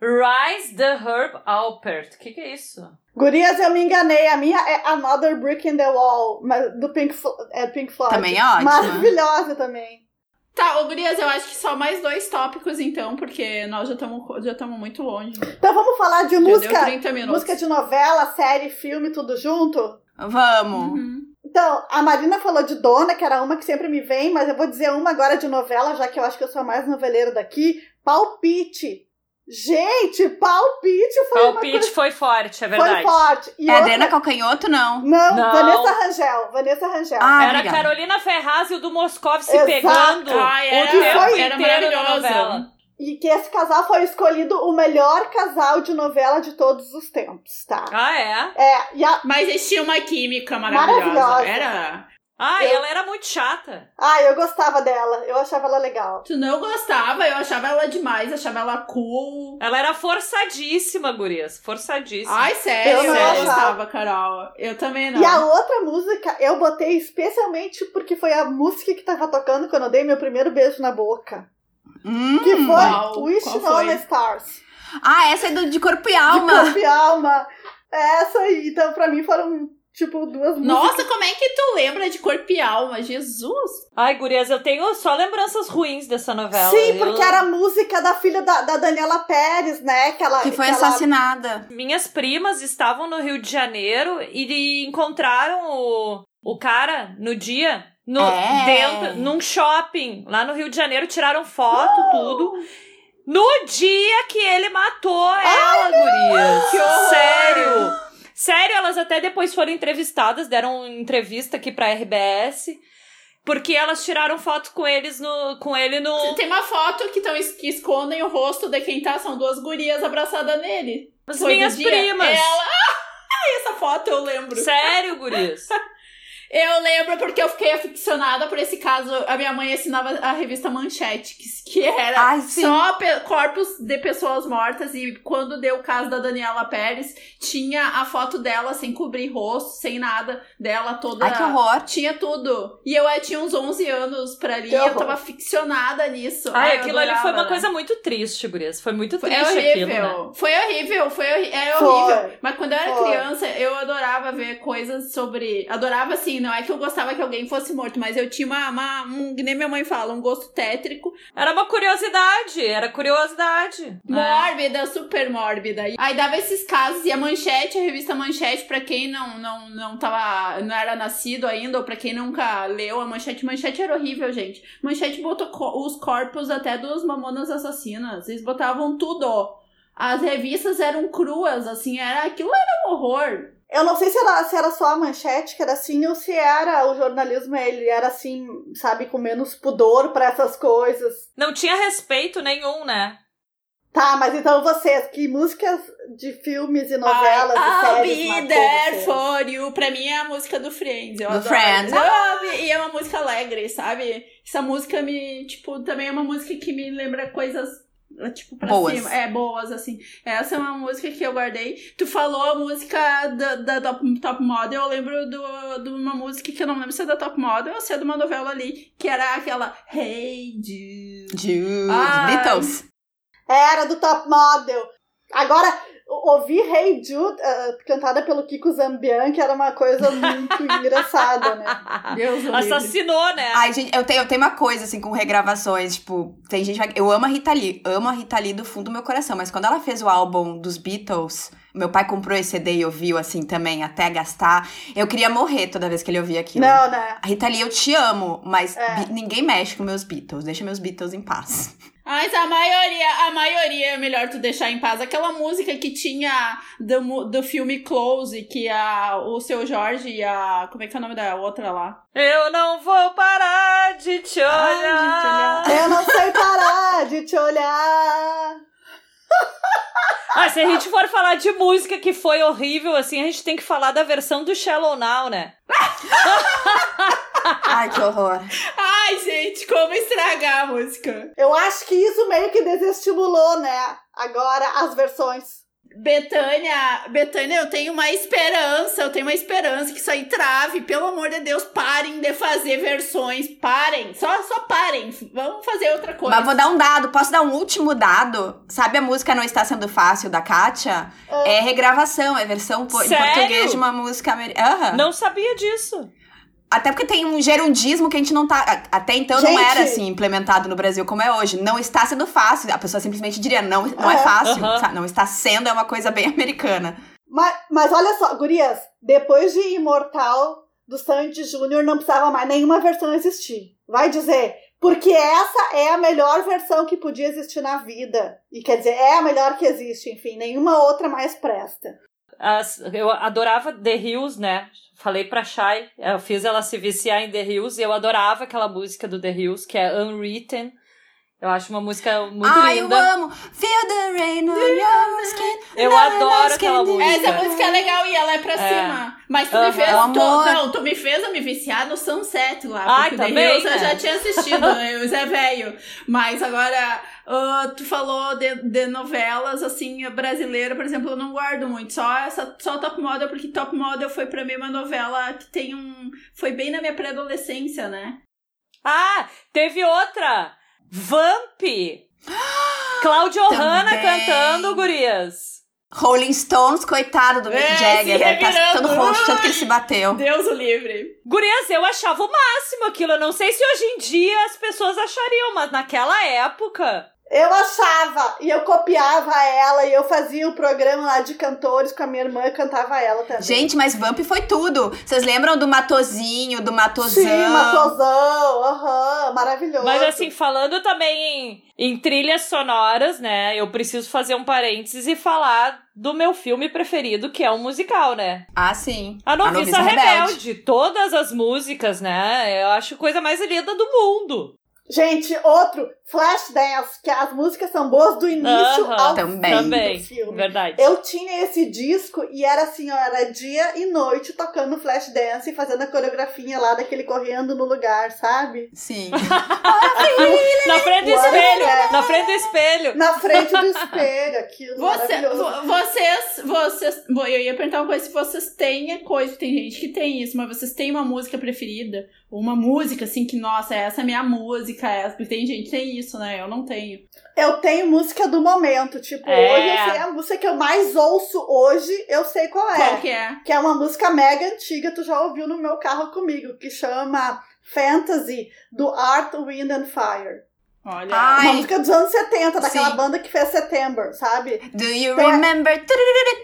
Rise the Herb Alpert. O que, que é isso? Gurias, eu me enganei. A minha é Another Brick in the Wall, mas do Pink, é Pink Floyd. Também é ótima. Maravilhosa também. Tá, ô Gurias, eu acho que só mais dois tópicos então, porque nós já estamos já tamo muito longe. Já Então vamos falar de deu música, 30 minutos. música de novela, série, filme, tudo junto? Vamos. Uhum. Então, a Marina falou de Dona, que era uma que sempre me vem, mas eu vou dizer uma agora de novela, já que eu acho que eu sou a mais noveleira daqui. Palpite. Gente, palpite foi uma Palpite coisa... foi forte, é Foi verdade. forte. E É outra- Adriana Calcanhoto, não. Não, Não. Vanessa Rangel. Vanessa Rangel. Ah, Era obrigada. Carolina Ferraz e o do Moscov se Exato. pegando o era- tempo era inteiro na novela. E que esse casal foi escolhido o melhor casal de novela de todos os tempos, tá? Ah, é? É, e a... Mas eles tinham uma química maravilhosa. Maravilhosa. Era. Ah, Eu- ela era muito chata. Ah, eu gostava dela. Eu achava ela legal. Tu não gostava, eu achava ela demais, achava ela cool. Ela era forçadíssima, gurias. Forçadíssima. Ai, sério, Eu eu, não gostava, Carol. Eu também não. E a outra música eu botei especialmente porque foi a música que tava tocando quando eu dei meu primeiro beijo na boca. Hum. Que foi Qual? Wish Qual on the Stars. Ah, essa é do, de corpo e De alma. corpo e alma. Essa aí. Então, pra mim, foram, tipo, duas músicas. Nossa, como é que tu lembra de corpo e alma? Jesus! Ai, gurias, eu tenho só lembranças ruins dessa novela. Sim, Eu- porque era a música da filha da, da Daniela Pérez, né? Que, ela, Que foi ela- assassinada. Minhas primas estavam no Rio de Janeiro e encontraram o, o cara no dia. No, É. dentro, num shopping lá no Rio de Janeiro, tiraram foto, tudo. No dia que ele matou ela, gurias. que horror! Sério. Sério, elas até depois foram entrevistadas, deram entrevista aqui pra RBS. Porque elas tiraram foto com eles no. com ele no. Tem uma foto que, tão, que escondem o rosto de quem tá, são duas gurias abraçadas nele. As Foi minhas primas. Ela. [laughs] Ah, essa foto eu lembro. Sério, gurias. [laughs] Eu lembro porque eu fiquei aficionada por esse caso. A minha mãe assinava a revista Manchete, que, que era Ai, só corpos de pessoas mortas. E quando deu o caso da Daniela Pérez, tinha a foto dela sem cobrir rosto, sem nada dela toda. Ai, que horror. Tinha tudo. E eu eh, tinha uns 11 anos pra ali. E eu tava aficionada nisso. Ai, eu aquilo ali foi uma né? coisa muito triste, gurias. Foi muito Foi triste horrível. aquilo, né? Foi horrível, foi horri é Foi. horrível. Mas quando eu era Foi. criança, eu adorava ver coisas sobre. Adorava assim, não é que eu gostava que alguém fosse morto, mas eu tinha uma. uma um, que nem minha mãe fala, um gosto tétrico. Era uma curiosidade, era curiosidade. né? Mórbida, super mórbida. Aí dava esses casos, e a manchete, a revista Manchete, pra quem não, não, não tava. não era nascido ainda, ou pra quem nunca leu a manchete, manchete era horrível, gente. Manchete botou co- os corpos até dos mamonas assassinas. Eles botavam tudo. As revistas eram cruas, assim, era aquilo era um horror. Eu não sei se era, se era só a manchete que era assim, ou se era o jornalismo, ele era assim, sabe, com menos pudor pra essas coisas. Não tinha respeito nenhum, né? Tá, mas então vocês, que músicas de filmes e novelas I'll e séries be there for you. Pra mim é a música do Friends. Eu Do adoro. Friends. Sabe? E é uma música alegre, sabe? Essa música me, tipo, também é uma música que me lembra coisas, tipo, pra Boas. cima. É, boas, assim. Essa é uma música que eu guardei. Tu falou a música da, da top, top Model. Eu lembro do- de uma música que eu não lembro se é da Top Model ou se é de uma novela ali. Que era aquela Hey Jude. Jude. Ai. Beatles. Era do Top Model. Agora, ouvir Hey Jude, ah, cantada pelo Kiko Zambian, que era uma coisa muito [laughs] engraçada, né? Deus livre. Assassinou, né? Ai, gente, eu tenho, eu tenho uma coisa, assim, com regravações, tipo, tem gente... Eu amo a Rita Lee, amo a Rita Lee do fundo do meu coração, mas quando ela fez o álbum dos Beatles, meu pai comprou esse CD e ouviu, assim, também, até gastar, eu queria morrer toda vez que ele ouvia aquilo. Não, né? A Rita Lee, eu te amo, mas É. ninguém mexe com meus Beatles, deixa meus Beatles em paz. Mas a maioria, a maioria é melhor tu deixar em paz. Aquela música que tinha do, do filme Close, que a, o seu Jorge e a. Como é que é o nome da outra lá? Eu não vou parar de te olhar. olhar. Eu não sei parar de te olhar. Ah, se a gente for falar de música que foi horrível, assim, a gente tem que falar da versão do Shallow Now, né? Ai, que horror. Ai, gente, como estragar a música. Eu acho que isso meio que desestimulou, né? Agora as versões. Betânia, Betânia, eu tenho uma esperança, eu tenho uma esperança que isso aí trave. Pelo amor de Deus, parem de fazer versões. Parem, só, só parem. Vamos fazer outra coisa. Mas vou dar um dado, posso dar um último dado? Sabe a música Não Está Sendo Fácil, da Kátia? É regravação, é versão po- em Sério? português de uma música americana. Não sabia disso. Até porque tem um gerundismo que a gente não tá. Até então não Gente. era assim implementado no Brasil como é hoje. Não está sendo fácil. A pessoa simplesmente diria, não, não é Aham. fácil. Aham. sabe? Não está sendo é uma coisa bem [laughs] americana. Mas, mas olha só, gurias, depois de Imortal do Sandy Júnior não precisava mais nenhuma versão existir. Vai dizer, porque essa é a melhor versão que podia existir na vida. E quer dizer, é a melhor que existe, enfim, nenhuma outra mais presta. As- eu adorava The Hills, né? Falei pra Shai, eu fiz ela se viciar em The Hills e eu adorava aquela música do The Hills, que é Unwritten. Eu acho uma música muito Ai, linda. eu amo. Feel the rain on your skin. Eu adoro aquela música. Essa música é legal e ela é pra É. cima. Mas tu me fez. Tu- não, tu me fez eu me viciar no Sunset lá. Ai, porque também, eu né? já tinha assistido, [laughs] eu já é velho. Mas agora, ah, tu falou de, de novelas, assim, brasileira, por exemplo, eu não guardo muito. Só essa, só Top Model, porque Top Model foi pra mim uma novela que tem um. Foi bem na minha pré-adolescência, né? Ah, teve outra! Vamp! Cláudio Hanna cantando, gurias. Rolling Stones, coitado do Mick É, Jagger. Ele tá todo roxo, tanto que ele se bateu. Deus o livre. Gurias, eu achava o máximo aquilo. Eu não sei se hoje em dia as pessoas achariam, mas naquela época. Eu achava, e eu copiava ela, e eu fazia o programa lá de cantores com a minha irmã e cantava ela também. Gente, mas Vamp foi tudo. Vocês lembram do Matozinho, do Matozão? Sim, Matosão, aham, maravilhoso. Mas assim, falando também em, em trilhas sonoras, né? Eu preciso fazer um parênteses e falar do meu filme preferido, que é um musical, né? Ah, sim. A Noviça, Noviça Rebelde. Rebelde. Todas as músicas, né? Eu acho a coisa mais linda do mundo. Gente, outro, Flashdance, que as músicas são boas do início Aham, ao também. fim Também, do filme. verdade. Eu tinha esse disco e era assim, ó, era dia e noite tocando Flashdance e fazendo a coreografia lá daquele correndo no lugar, sabe? Sim. [laughs] [laughs] Na frente do espelho! é? Na frente do espelho! Na frente do espelho, aquilo Você, vocês, vocês. Bom, eu ia perguntar uma coisa se vocês têm a coisa, tem gente que tem isso, mas vocês têm uma música preferida? Uma música assim que, nossa, essa é a minha música, essa. Porque tem gente que tem isso, né? Eu não tenho. Eu tenho música do momento, tipo, É. hoje eu sei a música que eu mais ouço hoje, eu sei qual é. Qual que é? Que é uma música mega antiga, tu já ouviu no meu carro comigo, que chama Fantasy, do Art, Wind and Fire. Olha. Ai. Uma música dos anos 70, daquela Sim. banda que fez September, sabe? Do you Então é- remember?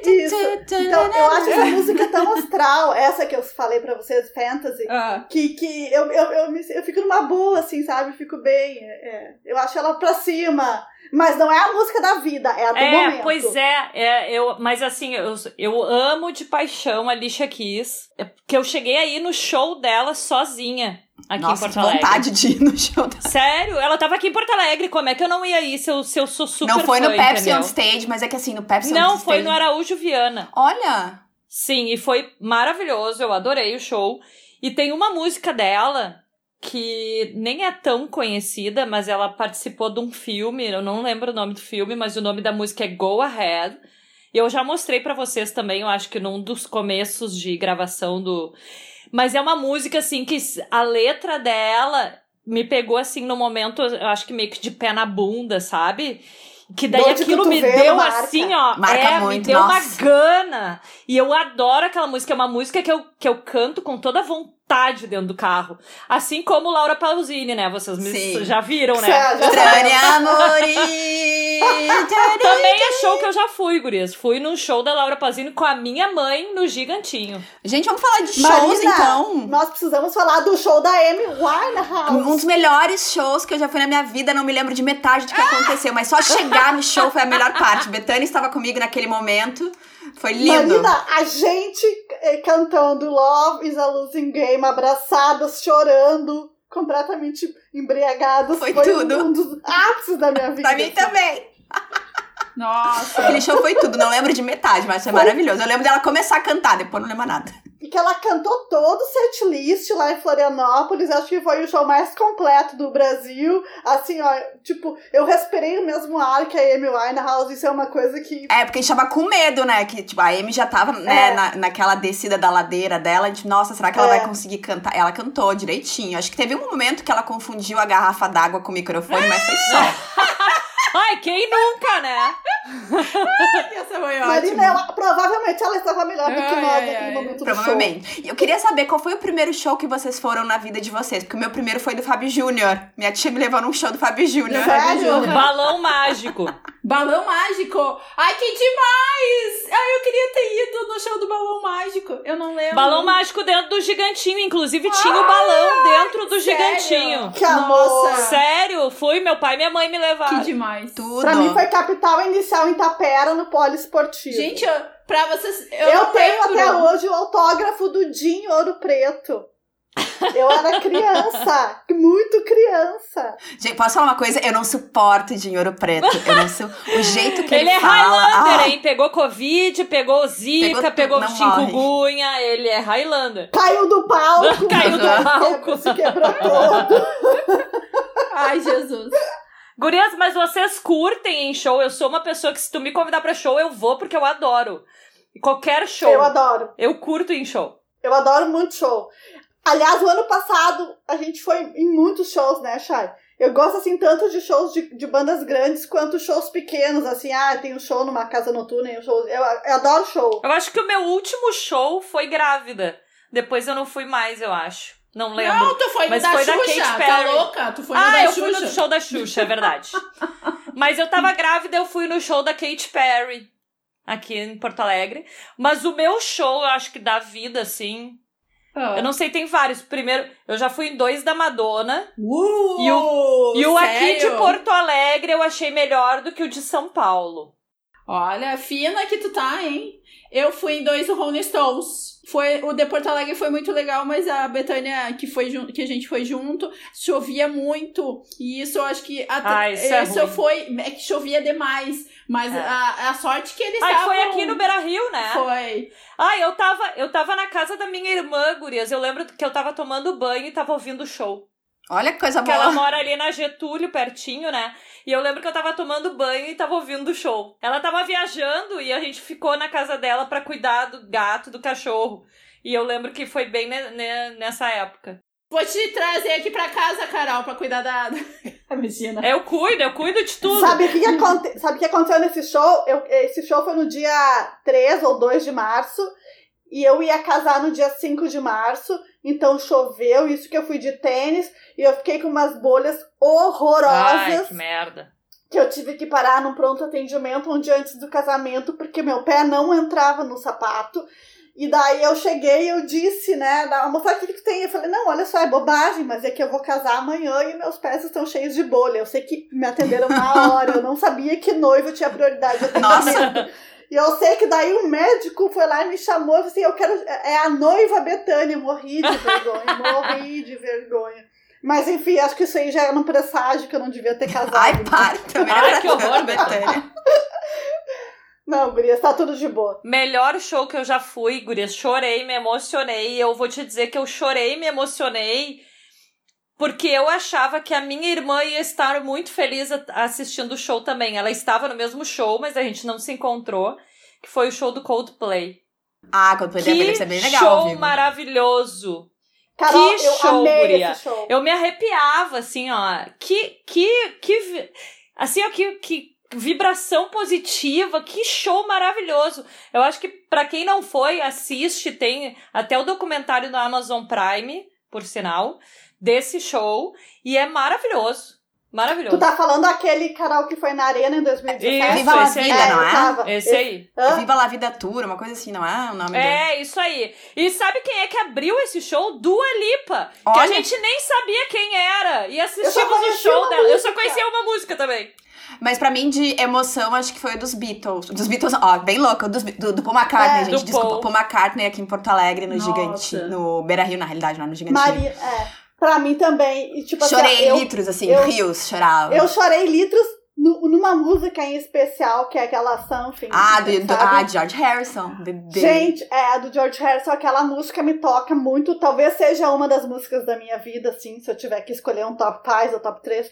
Isso. Então, eu acho essa [laughs] música tão astral, essa que eu falei pra vocês, Fantasy, Ah, que, que eu, eu, eu, me- eu fico numa boa, assim, sabe? Fico bem. é, é. Eu acho ela pra cima. Mas não é a música da vida, é a do É, momento. pois é, é eu, mas assim, eu, eu amo de paixão a Alicia Keys, é porque eu cheguei aí no show dela sozinha, aqui em Nossa, Porto que Alegre. vontade de ir no show dela. Sério, ela tava aqui em Porto Alegre, como é que eu não ia ir se eu, se eu sou super Não foi no fã, Pepsi entendeu? on Stage, mas é que assim, no Pepsi on Não, Stage... foi no Araújo Viana. Olha! Sim, e foi maravilhoso, eu adorei o show. E tem uma música dela que nem é tão conhecida, mas ela participou de um filme, eu não lembro o nome do filme, mas o nome da música é Go Ahead. E eu já mostrei pra vocês também, eu acho que num dos começos de gravação do. Mas é uma música assim que a letra dela me pegou assim no momento, eu acho que meio que de pé na bunda, sabe? Que daí aquilo me deu marca. assim, ó. Marca é, me muito, deu uma nossa. gana. E eu adoro aquela música. É uma música que eu, que eu canto com toda vontade dentro do carro. Assim como Laura Pausini, né? Vocês me- já viram, né? Também é show que eu já fui, gurias. Fui num show da Laura Pausini com a minha mãe no Gigantinho. Gente, vamos falar de shows, Marina, então. nós precisamos falar do show da Amy Winehouse. Um dos melhores shows que eu já fui na minha vida, não me lembro de metade do que aconteceu, mas só chegar no show foi a melhor parte. Betânia estava comigo naquele momento. Foi lindo. Marina, a gente cantando Love is a Losing Game, abraçadas, chorando, completamente embriagadas. Foi um- tudo. um dos ápices da minha vida. Pra mim também. Nossa. Aquele show foi tudo, não lembro de metade, mas foi maravilhoso. Eu lembro dela começar a cantar, depois não lembro nada. E que ela cantou todo o setlist lá em Florianópolis. Acho que foi o show mais completo do Brasil. Assim, ó, tipo, eu respirei o mesmo ar que a Amy Winehouse. Isso é uma coisa que. É, porque a gente tava com medo, né? Que, tipo, a Amy já tava, né, É. na, naquela descida da ladeira dela. A gente, nossa, será que ela É. vai conseguir cantar? Ela cantou direitinho. Acho que teve um momento que ela confundiu a garrafa d'água com o microfone, mas foi só. [laughs] Ai, quem nunca, né? [laughs] Essa foi Marina, ótima. ela, provavelmente ela estava melhor do que Ai, nós ai, naquele ai. momento do show. Provavelmente. E eu queria saber qual foi o primeiro show que vocês foram na vida de vocês. Porque o meu primeiro foi do Fábio Júnior. Minha tia me levou num show do Fábio Júnior. Sério? Balão mágico. Balão mágico. Ai, que demais! Ai, eu queria ter ido no show do balão mágico. Eu não lembro. Balão mágico dentro do gigantinho. Inclusive, tinha o balão dentro do sério? gigantinho. Que amor! Nossa. Sério, fui, meu pai e minha mãe me levaram. Que demais. Tudo. Pra mim foi capital inicial em Tapera, no poliesportivo. Gente, eu, pra vocês. Eu, eu tenho lembro. até hoje o autógrafo do Dinho Ouro Preto. Eu era criança, muito criança. Gente, posso falar uma coisa? Eu não suporto de ouro preto. Eu não sou. O jeito que ele, Ele é fala. Highlander, ai, hein? Pegou Covid, pegou Zika, Pegou pegou, chikungunya. Ele é Highlander. Caiu do palco. [laughs] Caiu do palco. Se quebrou todo. Ai, Jesus. Gurias, mas vocês curtem em show? Eu sou uma pessoa que se tu me convidar pra show, eu vou porque eu adoro. Qualquer show. Eu adoro. Eu curto em show. Eu adoro muito show. Aliás, o ano passado a gente foi em muitos shows, né, Chay? Eu gosto, assim, tanto de shows de, de bandas grandes quanto shows pequenos, assim, ah, tem um show numa casa noturna, um show... Eu, eu adoro show. Eu acho que o meu último show foi grávida. Depois eu não fui mais, eu acho. Não lembro. Não, tu foi Mas no da foi da Xuxa. Katy tá Perry. louca? Tu foi no ah, da eu Xuxa. fui no show da Xuxa, é verdade. [laughs] Mas eu tava grávida, eu fui no show da Katy Perry. Aqui em Porto Alegre. Mas o meu show, eu acho que da vida, assim. Eu não sei, tem vários. Primeiro, eu já fui em dois da Madonna. Uh, E E o aqui de? Porto Alegre eu achei melhor do que o de São Paulo. Olha, fina que tu tá, hein? Eu fui em dois do Rolling Stones. Foi, o de Porto Alegre foi muito legal, mas a Betânia, que, foi que a gente foi junto, chovia muito. E isso eu acho que. Até, Ah, isso é isso ruim. foi. É que chovia demais. Mas É. a, a sorte que eles estavam. foi aqui no Beira Rio, né? Foi. Ah, eu tava, eu tava na casa da minha irmã, Gurias. Eu lembro que eu tava tomando banho e tava ouvindo o show. Olha que coisa Porque ela boa. mora ali na Getúlio, pertinho, né? E eu lembro que eu tava tomando banho e tava ouvindo o show. Ela tava viajando e a gente ficou na casa dela pra cuidar do gato, do cachorro. E eu lembro que foi bem ne- ne- nessa época. Vou te trazer aqui pra casa, Carol, pra cuidar da. Imagina. [laughs] Eu cuido, eu cuido de tudo. Sabe o que, que, aconte... Sabe o que aconteceu nesse show? Eu, esse show foi no dia 3 ou 2 de março. E eu ia casar no dia 5 de março. Então choveu, isso que eu fui de tênis. E eu fiquei com umas bolhas horrorosas. Ai, que merda. que eu tive que parar num pronto atendimento um dia antes do casamento, porque meu pé não entrava no sapato. E daí eu cheguei e eu disse, né, da moça, o que, que tem? Eu falei, não, olha só, é bobagem, mas é que eu vou casar amanhã e meus pés estão cheios de bolha. Eu sei que me atenderam na hora, eu não sabia que noivo tinha prioridade de atendimento. E eu sei que daí o médico foi lá e me chamou e falou assim, eu quero, é a noiva Betânia, morri de vergonha, [laughs] morri de vergonha. Mas enfim, acho que isso aí já era um presságio que eu não devia ter casado. Ai, para. Também Ai, era que horror, Betânia. [laughs] Não, Gurias, tá tudo de boa. Melhor show que eu já fui, gurias. Chorei, me emocionei. Eu vou te dizer que eu chorei me emocionei porque eu achava que a minha irmã ia estar muito feliz assistindo o show também. Ela estava no mesmo show, mas a gente não se encontrou. Que foi o show do Coldplay. Ah, foi que deve ser bem legal. show vivo. maravilhoso. Carol, Que show, guria. show. Eu me arrepiava, assim, ó. Que, que, que, assim, ó, que, que vibração positiva, que show maravilhoso. Eu acho que pra quem não foi, assiste, tem até o documentário no Amazon Prime, por sinal, desse show, e é maravilhoso. Maravilhoso. Tu tá falando aquele Carol que foi na Arena em 2017? Isso, Viva a esse aí. vida, não eu é? tava. Esse aí. Hã? Viva la Vida Tour, uma coisa assim, não é o nome dele? É, isso aí. E sabe quem é que abriu esse show? Dua Lipa. Que Olha. a gente nem sabia quem era. E Eu só assistimos o show dela. Eu só música. conhecia uma música também. Mas pra mim, de emoção, acho que foi o dos Beatles. Dos Beatles, ó, bem louco. Dos, do, do Paul McCartney, É, gente. do Desculpa. Paul. Paul McCartney aqui em Porto Alegre, no Nossa. Gigantinho. No Beira Rio, na realidade, não é no Gigantinho. Maria, é. Pra mim também. E, tipo, assim, Chorei eu, litros, assim, eu- rios, chorava. eu chorei litros numa música em especial, que é aquela Something. Ah, do, do ah, George Harrison. Gente, é, a do George Harrison, aquela música me toca muito. Talvez seja uma das músicas da minha vida, assim, se eu tiver que escolher um top 5 ou top 3.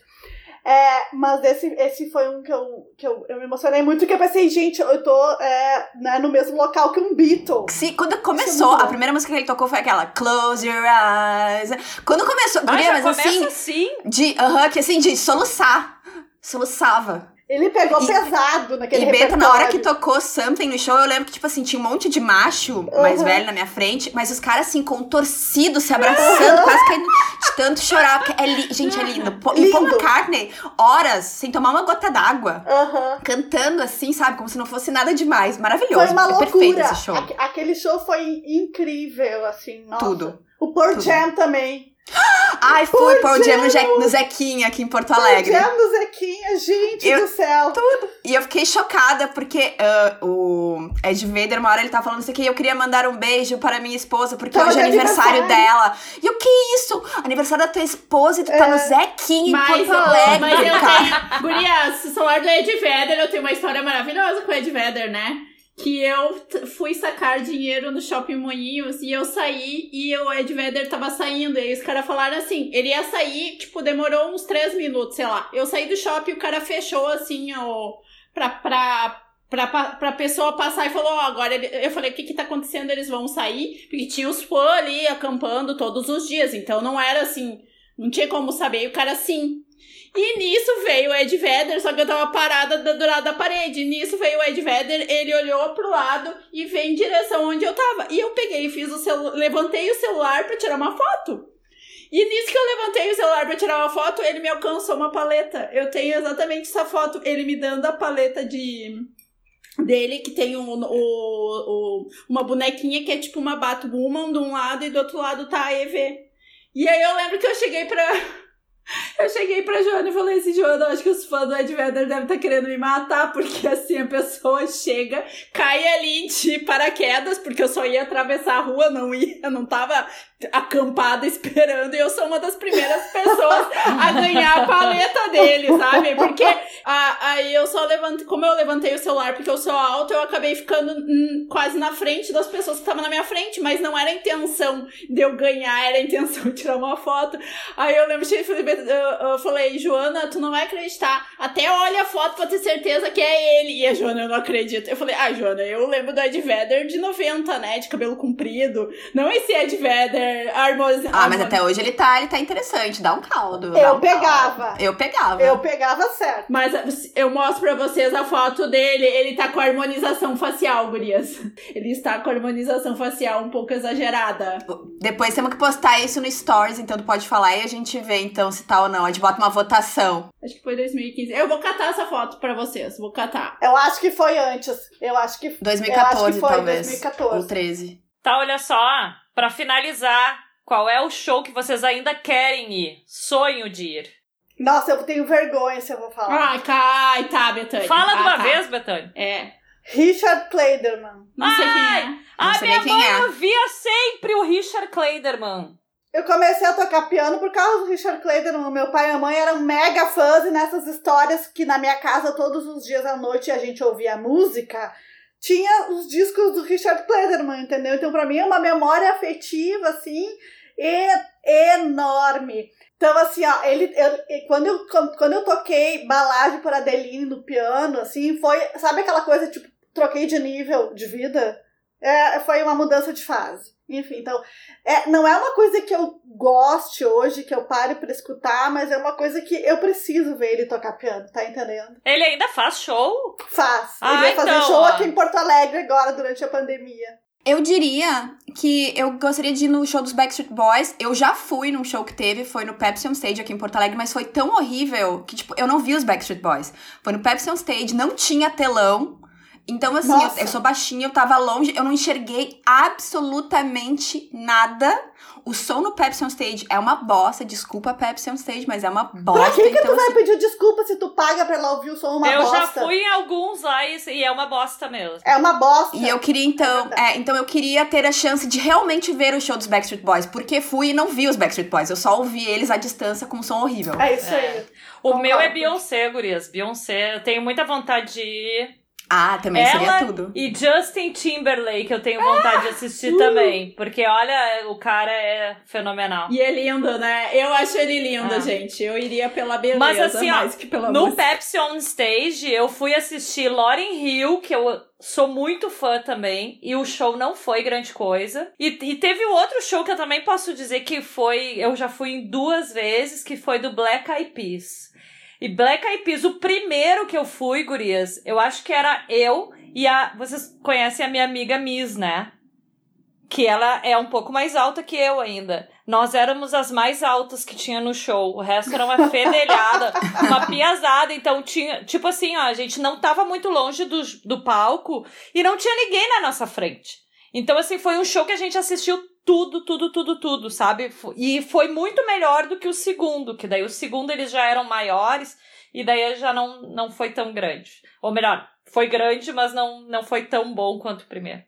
É, mas esse, esse foi um que, eu, que eu, eu me emocionei muito, que eu pensei, gente, eu tô é, né, no mesmo local que um Beatle. Sim, quando começou, é a primeira música que ele tocou foi aquela Close Your Eyes. Quando começou, ah, guria, mas assim, assim? De, uh -huh, que assim, de soluçar. Soluçava. Ele pegou e, pesado naquele E Beta, na hora que tocou Something no show, eu lembro que, tipo assim, tinha um monte de macho uhum. mais velho na minha frente, mas os caras, assim, contorcidos, se abraçando, uhum. quase caindo de tanto chorar. Porque é li... Gente, é lindo. lindo. E Paul McCartney, horas, sem tomar uma gota d'água, uhum. cantando assim, sabe? Como se não fosse nada demais. Maravilhoso. Foi uma é loucura. perfeito esse show. Aquele show foi incrível, assim, nossa. Tudo. O Pearl Jam também. Ai, fui Pearl Jam no, no Zequinha aqui em Porto Alegre. Pearl Jam no Zequinha, gente eu, do céu. Tudo. E eu fiquei chocada porque uh, o Ed Vader, uma hora ele tá falando isso aqui, eu queria mandar um beijo para minha esposa porque hoje é aniversário, dela. E o que é isso? Aniversário da tua esposa e tu é. tá no é. Zequinha em Porto Alegre, Mas eu tenho... Guria, se falar do Ed Vader, eu tenho uma história maravilhosa com o Ed Vader, né? Que eu fui sacar dinheiro no Shopping Moinhos e eu saí e o Ed Vedder tava saindo. E aí os caras falaram assim, ele ia sair, tipo, demorou uns três minutos, sei lá. Eu saí do shopping e o cara fechou assim, ó, pra, pra, pra, pra pessoa passar e falou, ó, oh, agora ele... eu falei, o que que tá acontecendo? Eles vão sair? Porque tinha os fãs ali acampando todos os dias, então não era assim, não tinha como saber. E o cara, sim, e nisso veio o Ed Vedder, só que eu tava parada do lado da parede. E nisso veio o Ed Vedder, ele olhou pro lado e veio em direção onde eu tava. E eu peguei e fiz o celular, levantei o celular para tirar uma foto. E nisso que eu levantei o celular para tirar uma foto, ele me alcançou uma paleta. Eu tenho exatamente essa foto, ele me dando a paleta de dele que tem um, o, o, uma bonequinha que é tipo uma Batwoman de um lado e do outro lado tá a EV. E aí eu lembro que eu cheguei pra [laughs] eu cheguei pra Joana e falei assim, Joana, acho que os fãs do Ed Vedder devem estar tá querendo me matar, porque assim a pessoa chega, cai ali de paraquedas, porque eu só ia atravessar a rua, não ia, não tava acampada [laughs] esperando, e eu sou uma das primeiras pessoas a ganhar a paleta dele, sabe? Porque aí eu só levantei, como eu levantei o celular porque eu sou alta, eu acabei ficando hum, quase na frente das pessoas que estavam na minha frente, mas não era a intenção de eu ganhar, era a intenção de tirar uma foto. Aí eu lembro eu falei, Joana, tu não vai acreditar, até olha a foto pra ter certeza que é ele. E a Joana, eu não acredito. Eu falei, ah, Joana, eu lembro do Ed Vedder de 90, né, de cabelo comprido, não esse Ed Vedder harmonização. Ah, mas até hoje ele tá, ele tá interessante, dá um caldo. Eu um pegava. Caldo. Eu pegava. Eu pegava certo. Mas eu mostro pra vocês a foto dele, ele tá com harmonização facial, gurias. Ele está com harmonização facial um pouco exagerada. Depois temos que postar isso no Stories, então tu pode falar e a gente vê então se tá ou não. A gente bota uma votação. Acho que foi 2015. Eu vou catar essa foto pra vocês, vou catar. Eu acho que foi antes. Eu acho que 2014, acho que foi talvez. 2014. Ou 13. Tá, olha só. Para finalizar, qual é o show que vocês ainda querem ir? Sonho de ir. Nossa, eu tenho vergonha se eu vou falar. Ai, cai, tá, Betânia. Fala ah, de uma tá. vez, Betânia. É. Richard Kleiderman. Não sei quem é. A minha mãe é. ouvia sempre o Richard Kleiderman. Eu comecei a tocar piano por causa do Richard Kleiderman. Meu pai e a mãe eram mega fãs e nessas histórias que na minha casa todos os dias à noite a gente ouvia música tinha os discos do Richard Klederman, entendeu? Então, para mim, é uma memória afetiva, assim, e, enorme. Então, assim, ó, ele, eu, quando, eu, quando eu toquei balagem por Adeline no piano, assim, foi, sabe aquela coisa, tipo, troquei de nível de vida? É, foi uma mudança de fase. Enfim, então, é, não é uma coisa que eu goste hoje, que eu pare para escutar, mas é uma coisa que eu preciso ver ele tocar piano, tá entendendo? Ele ainda faz show? Faz. Ah, ele vai fazer então, show ó. aqui em Porto Alegre agora, durante a pandemia. Eu diria que eu gostaria de ir no show dos Backstreet Boys. Eu já fui num show que teve, foi no Pepsi on Stage aqui em Porto Alegre, mas foi tão horrível que, tipo, eu não vi os Backstreet Boys. Foi no Pepsi on Stage, não tinha telão. Então, assim, eu, eu, sou baixinha, eu tava longe, eu não enxerguei absolutamente nada. O som no Pepsi on Stage é uma bosta. Desculpa, Pepsi on Stage, mas é uma bosta. Pra que, que então, tu vai assim, pedir desculpa se tu paga pra ela ouvir o som uma eu bosta? Eu já fui em alguns lá e, e, é uma bosta mesmo. É uma bosta. E eu queria, então... [laughs] É, então, eu queria ter a chance de realmente ver o show dos Backstreet Boys. Porque fui e não vi os Backstreet Boys. Eu só ouvi eles à distância com um som horrível. É isso é. aí. O Concordo. meu é Beyoncé, gurias. Beyoncé. Eu tenho muita vontade de ir. Ah, também Ela seria tudo. E Justin Timberlake, eu tenho vontade ah, de assistir uh. também. Porque, olha, o cara é fenomenal. E é lindo, né? Eu acho ele lindo, ah. gente. Eu iria pela beleza Mas, assim, mais ó, que pela No música. Pepsi On Stage, eu fui assistir Lauryn Hill, que eu sou muito fã também. E o show não foi grande coisa. E, e teve um outro show que eu também posso dizer que foi... Eu já fui em duas vezes, que foi do Black Eyed Peas. E Black Eyed Peas, o primeiro que eu fui, gurias, eu acho que era eu e a. Vocês conhecem a minha amiga Miss, né? Que ela é um pouco mais alta que eu ainda. Nós éramos as mais altas que tinha no show. O resto era uma fedelhada, [laughs] uma piazada. Então tinha. Tipo assim, ó, a gente não tava muito longe do, do palco e não tinha ninguém na nossa frente. Então, assim, foi um show que a gente assistiu tudo, tudo, tudo, tudo, sabe? E foi muito melhor do que o segundo, que daí o segundo eles já eram maiores e daí já não, não foi tão grande. Ou melhor, foi grande, mas não, não foi tão bom quanto o primeiro.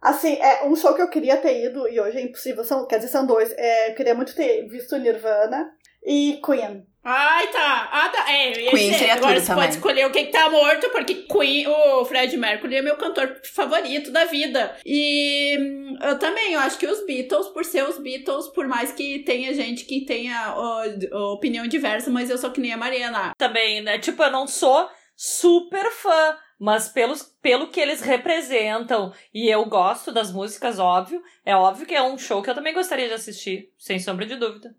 Assim, é um show que eu queria ter ido e hoje é impossível, são, quer dizer, são dois. É, eu queria muito ter visto Nirvana e Queen. Ai, tá. Ah, tá. É, Queen seria agora tudo você também. pode escolher o que, que tá morto, porque Queen, o Fred Mercury é meu cantor favorito da vida. E hum, eu também, eu acho que os Beatles, por ser os Beatles, por mais que tenha gente que tenha ó, opinião diversa, mas eu sou que nem a Mariana. Também, né? Tipo, eu não sou super fã, mas pelos, pelo que eles representam, e eu gosto das músicas, óbvio, é óbvio que é um show que eu também gostaria de assistir, sem sombra de dúvida.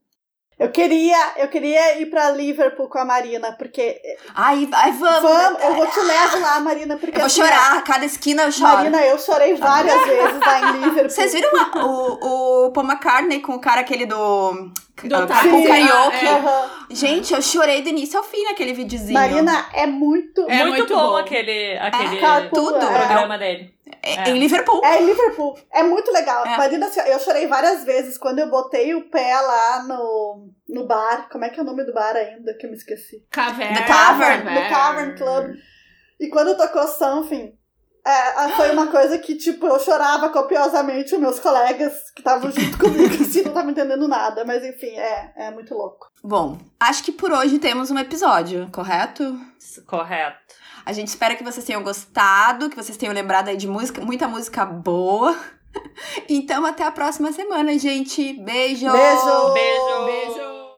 Eu queria, eu queria ir pra Liverpool com a Marina, porque. Ai, ai vamos! Vamos, eu vou te levar lá, Marina, porque. Eu vou assim, chorar, cada esquina eu choro. Marina, eu chorei várias vezes lá em Liverpool. Vocês viram a, o, o Paul McCartney com o cara aquele do. Do uh, Sim, karaoke. É, uhum. Gente, eu chorei do início ao fim naquele videozinho. Marina, é muito. É muito, muito bom, bom. aquele, aquele Cara, tudo. programa dele. É, É. Em Liverpool. É em Liverpool. É muito legal. É. Marina, assim, eu chorei várias vezes quando eu botei o pé lá no, no bar. Como é que é o nome do bar ainda? Que eu me esqueci. Cavern. The Tavern. No Cavern Club. E quando tocou Something, é, foi uma coisa que, tipo, eu chorava copiosamente, os meus colegas que estavam junto [laughs] comigo, assim, não estavam entendendo nada. Mas enfim, é, é muito louco. Bom, acho que por hoje temos um episódio, correto? Correto. A gente espera que vocês tenham gostado, que vocês tenham lembrado aí de música, muita música boa. [laughs] Então, até a próxima semana, gente. Beijo! Beijo! Beijo!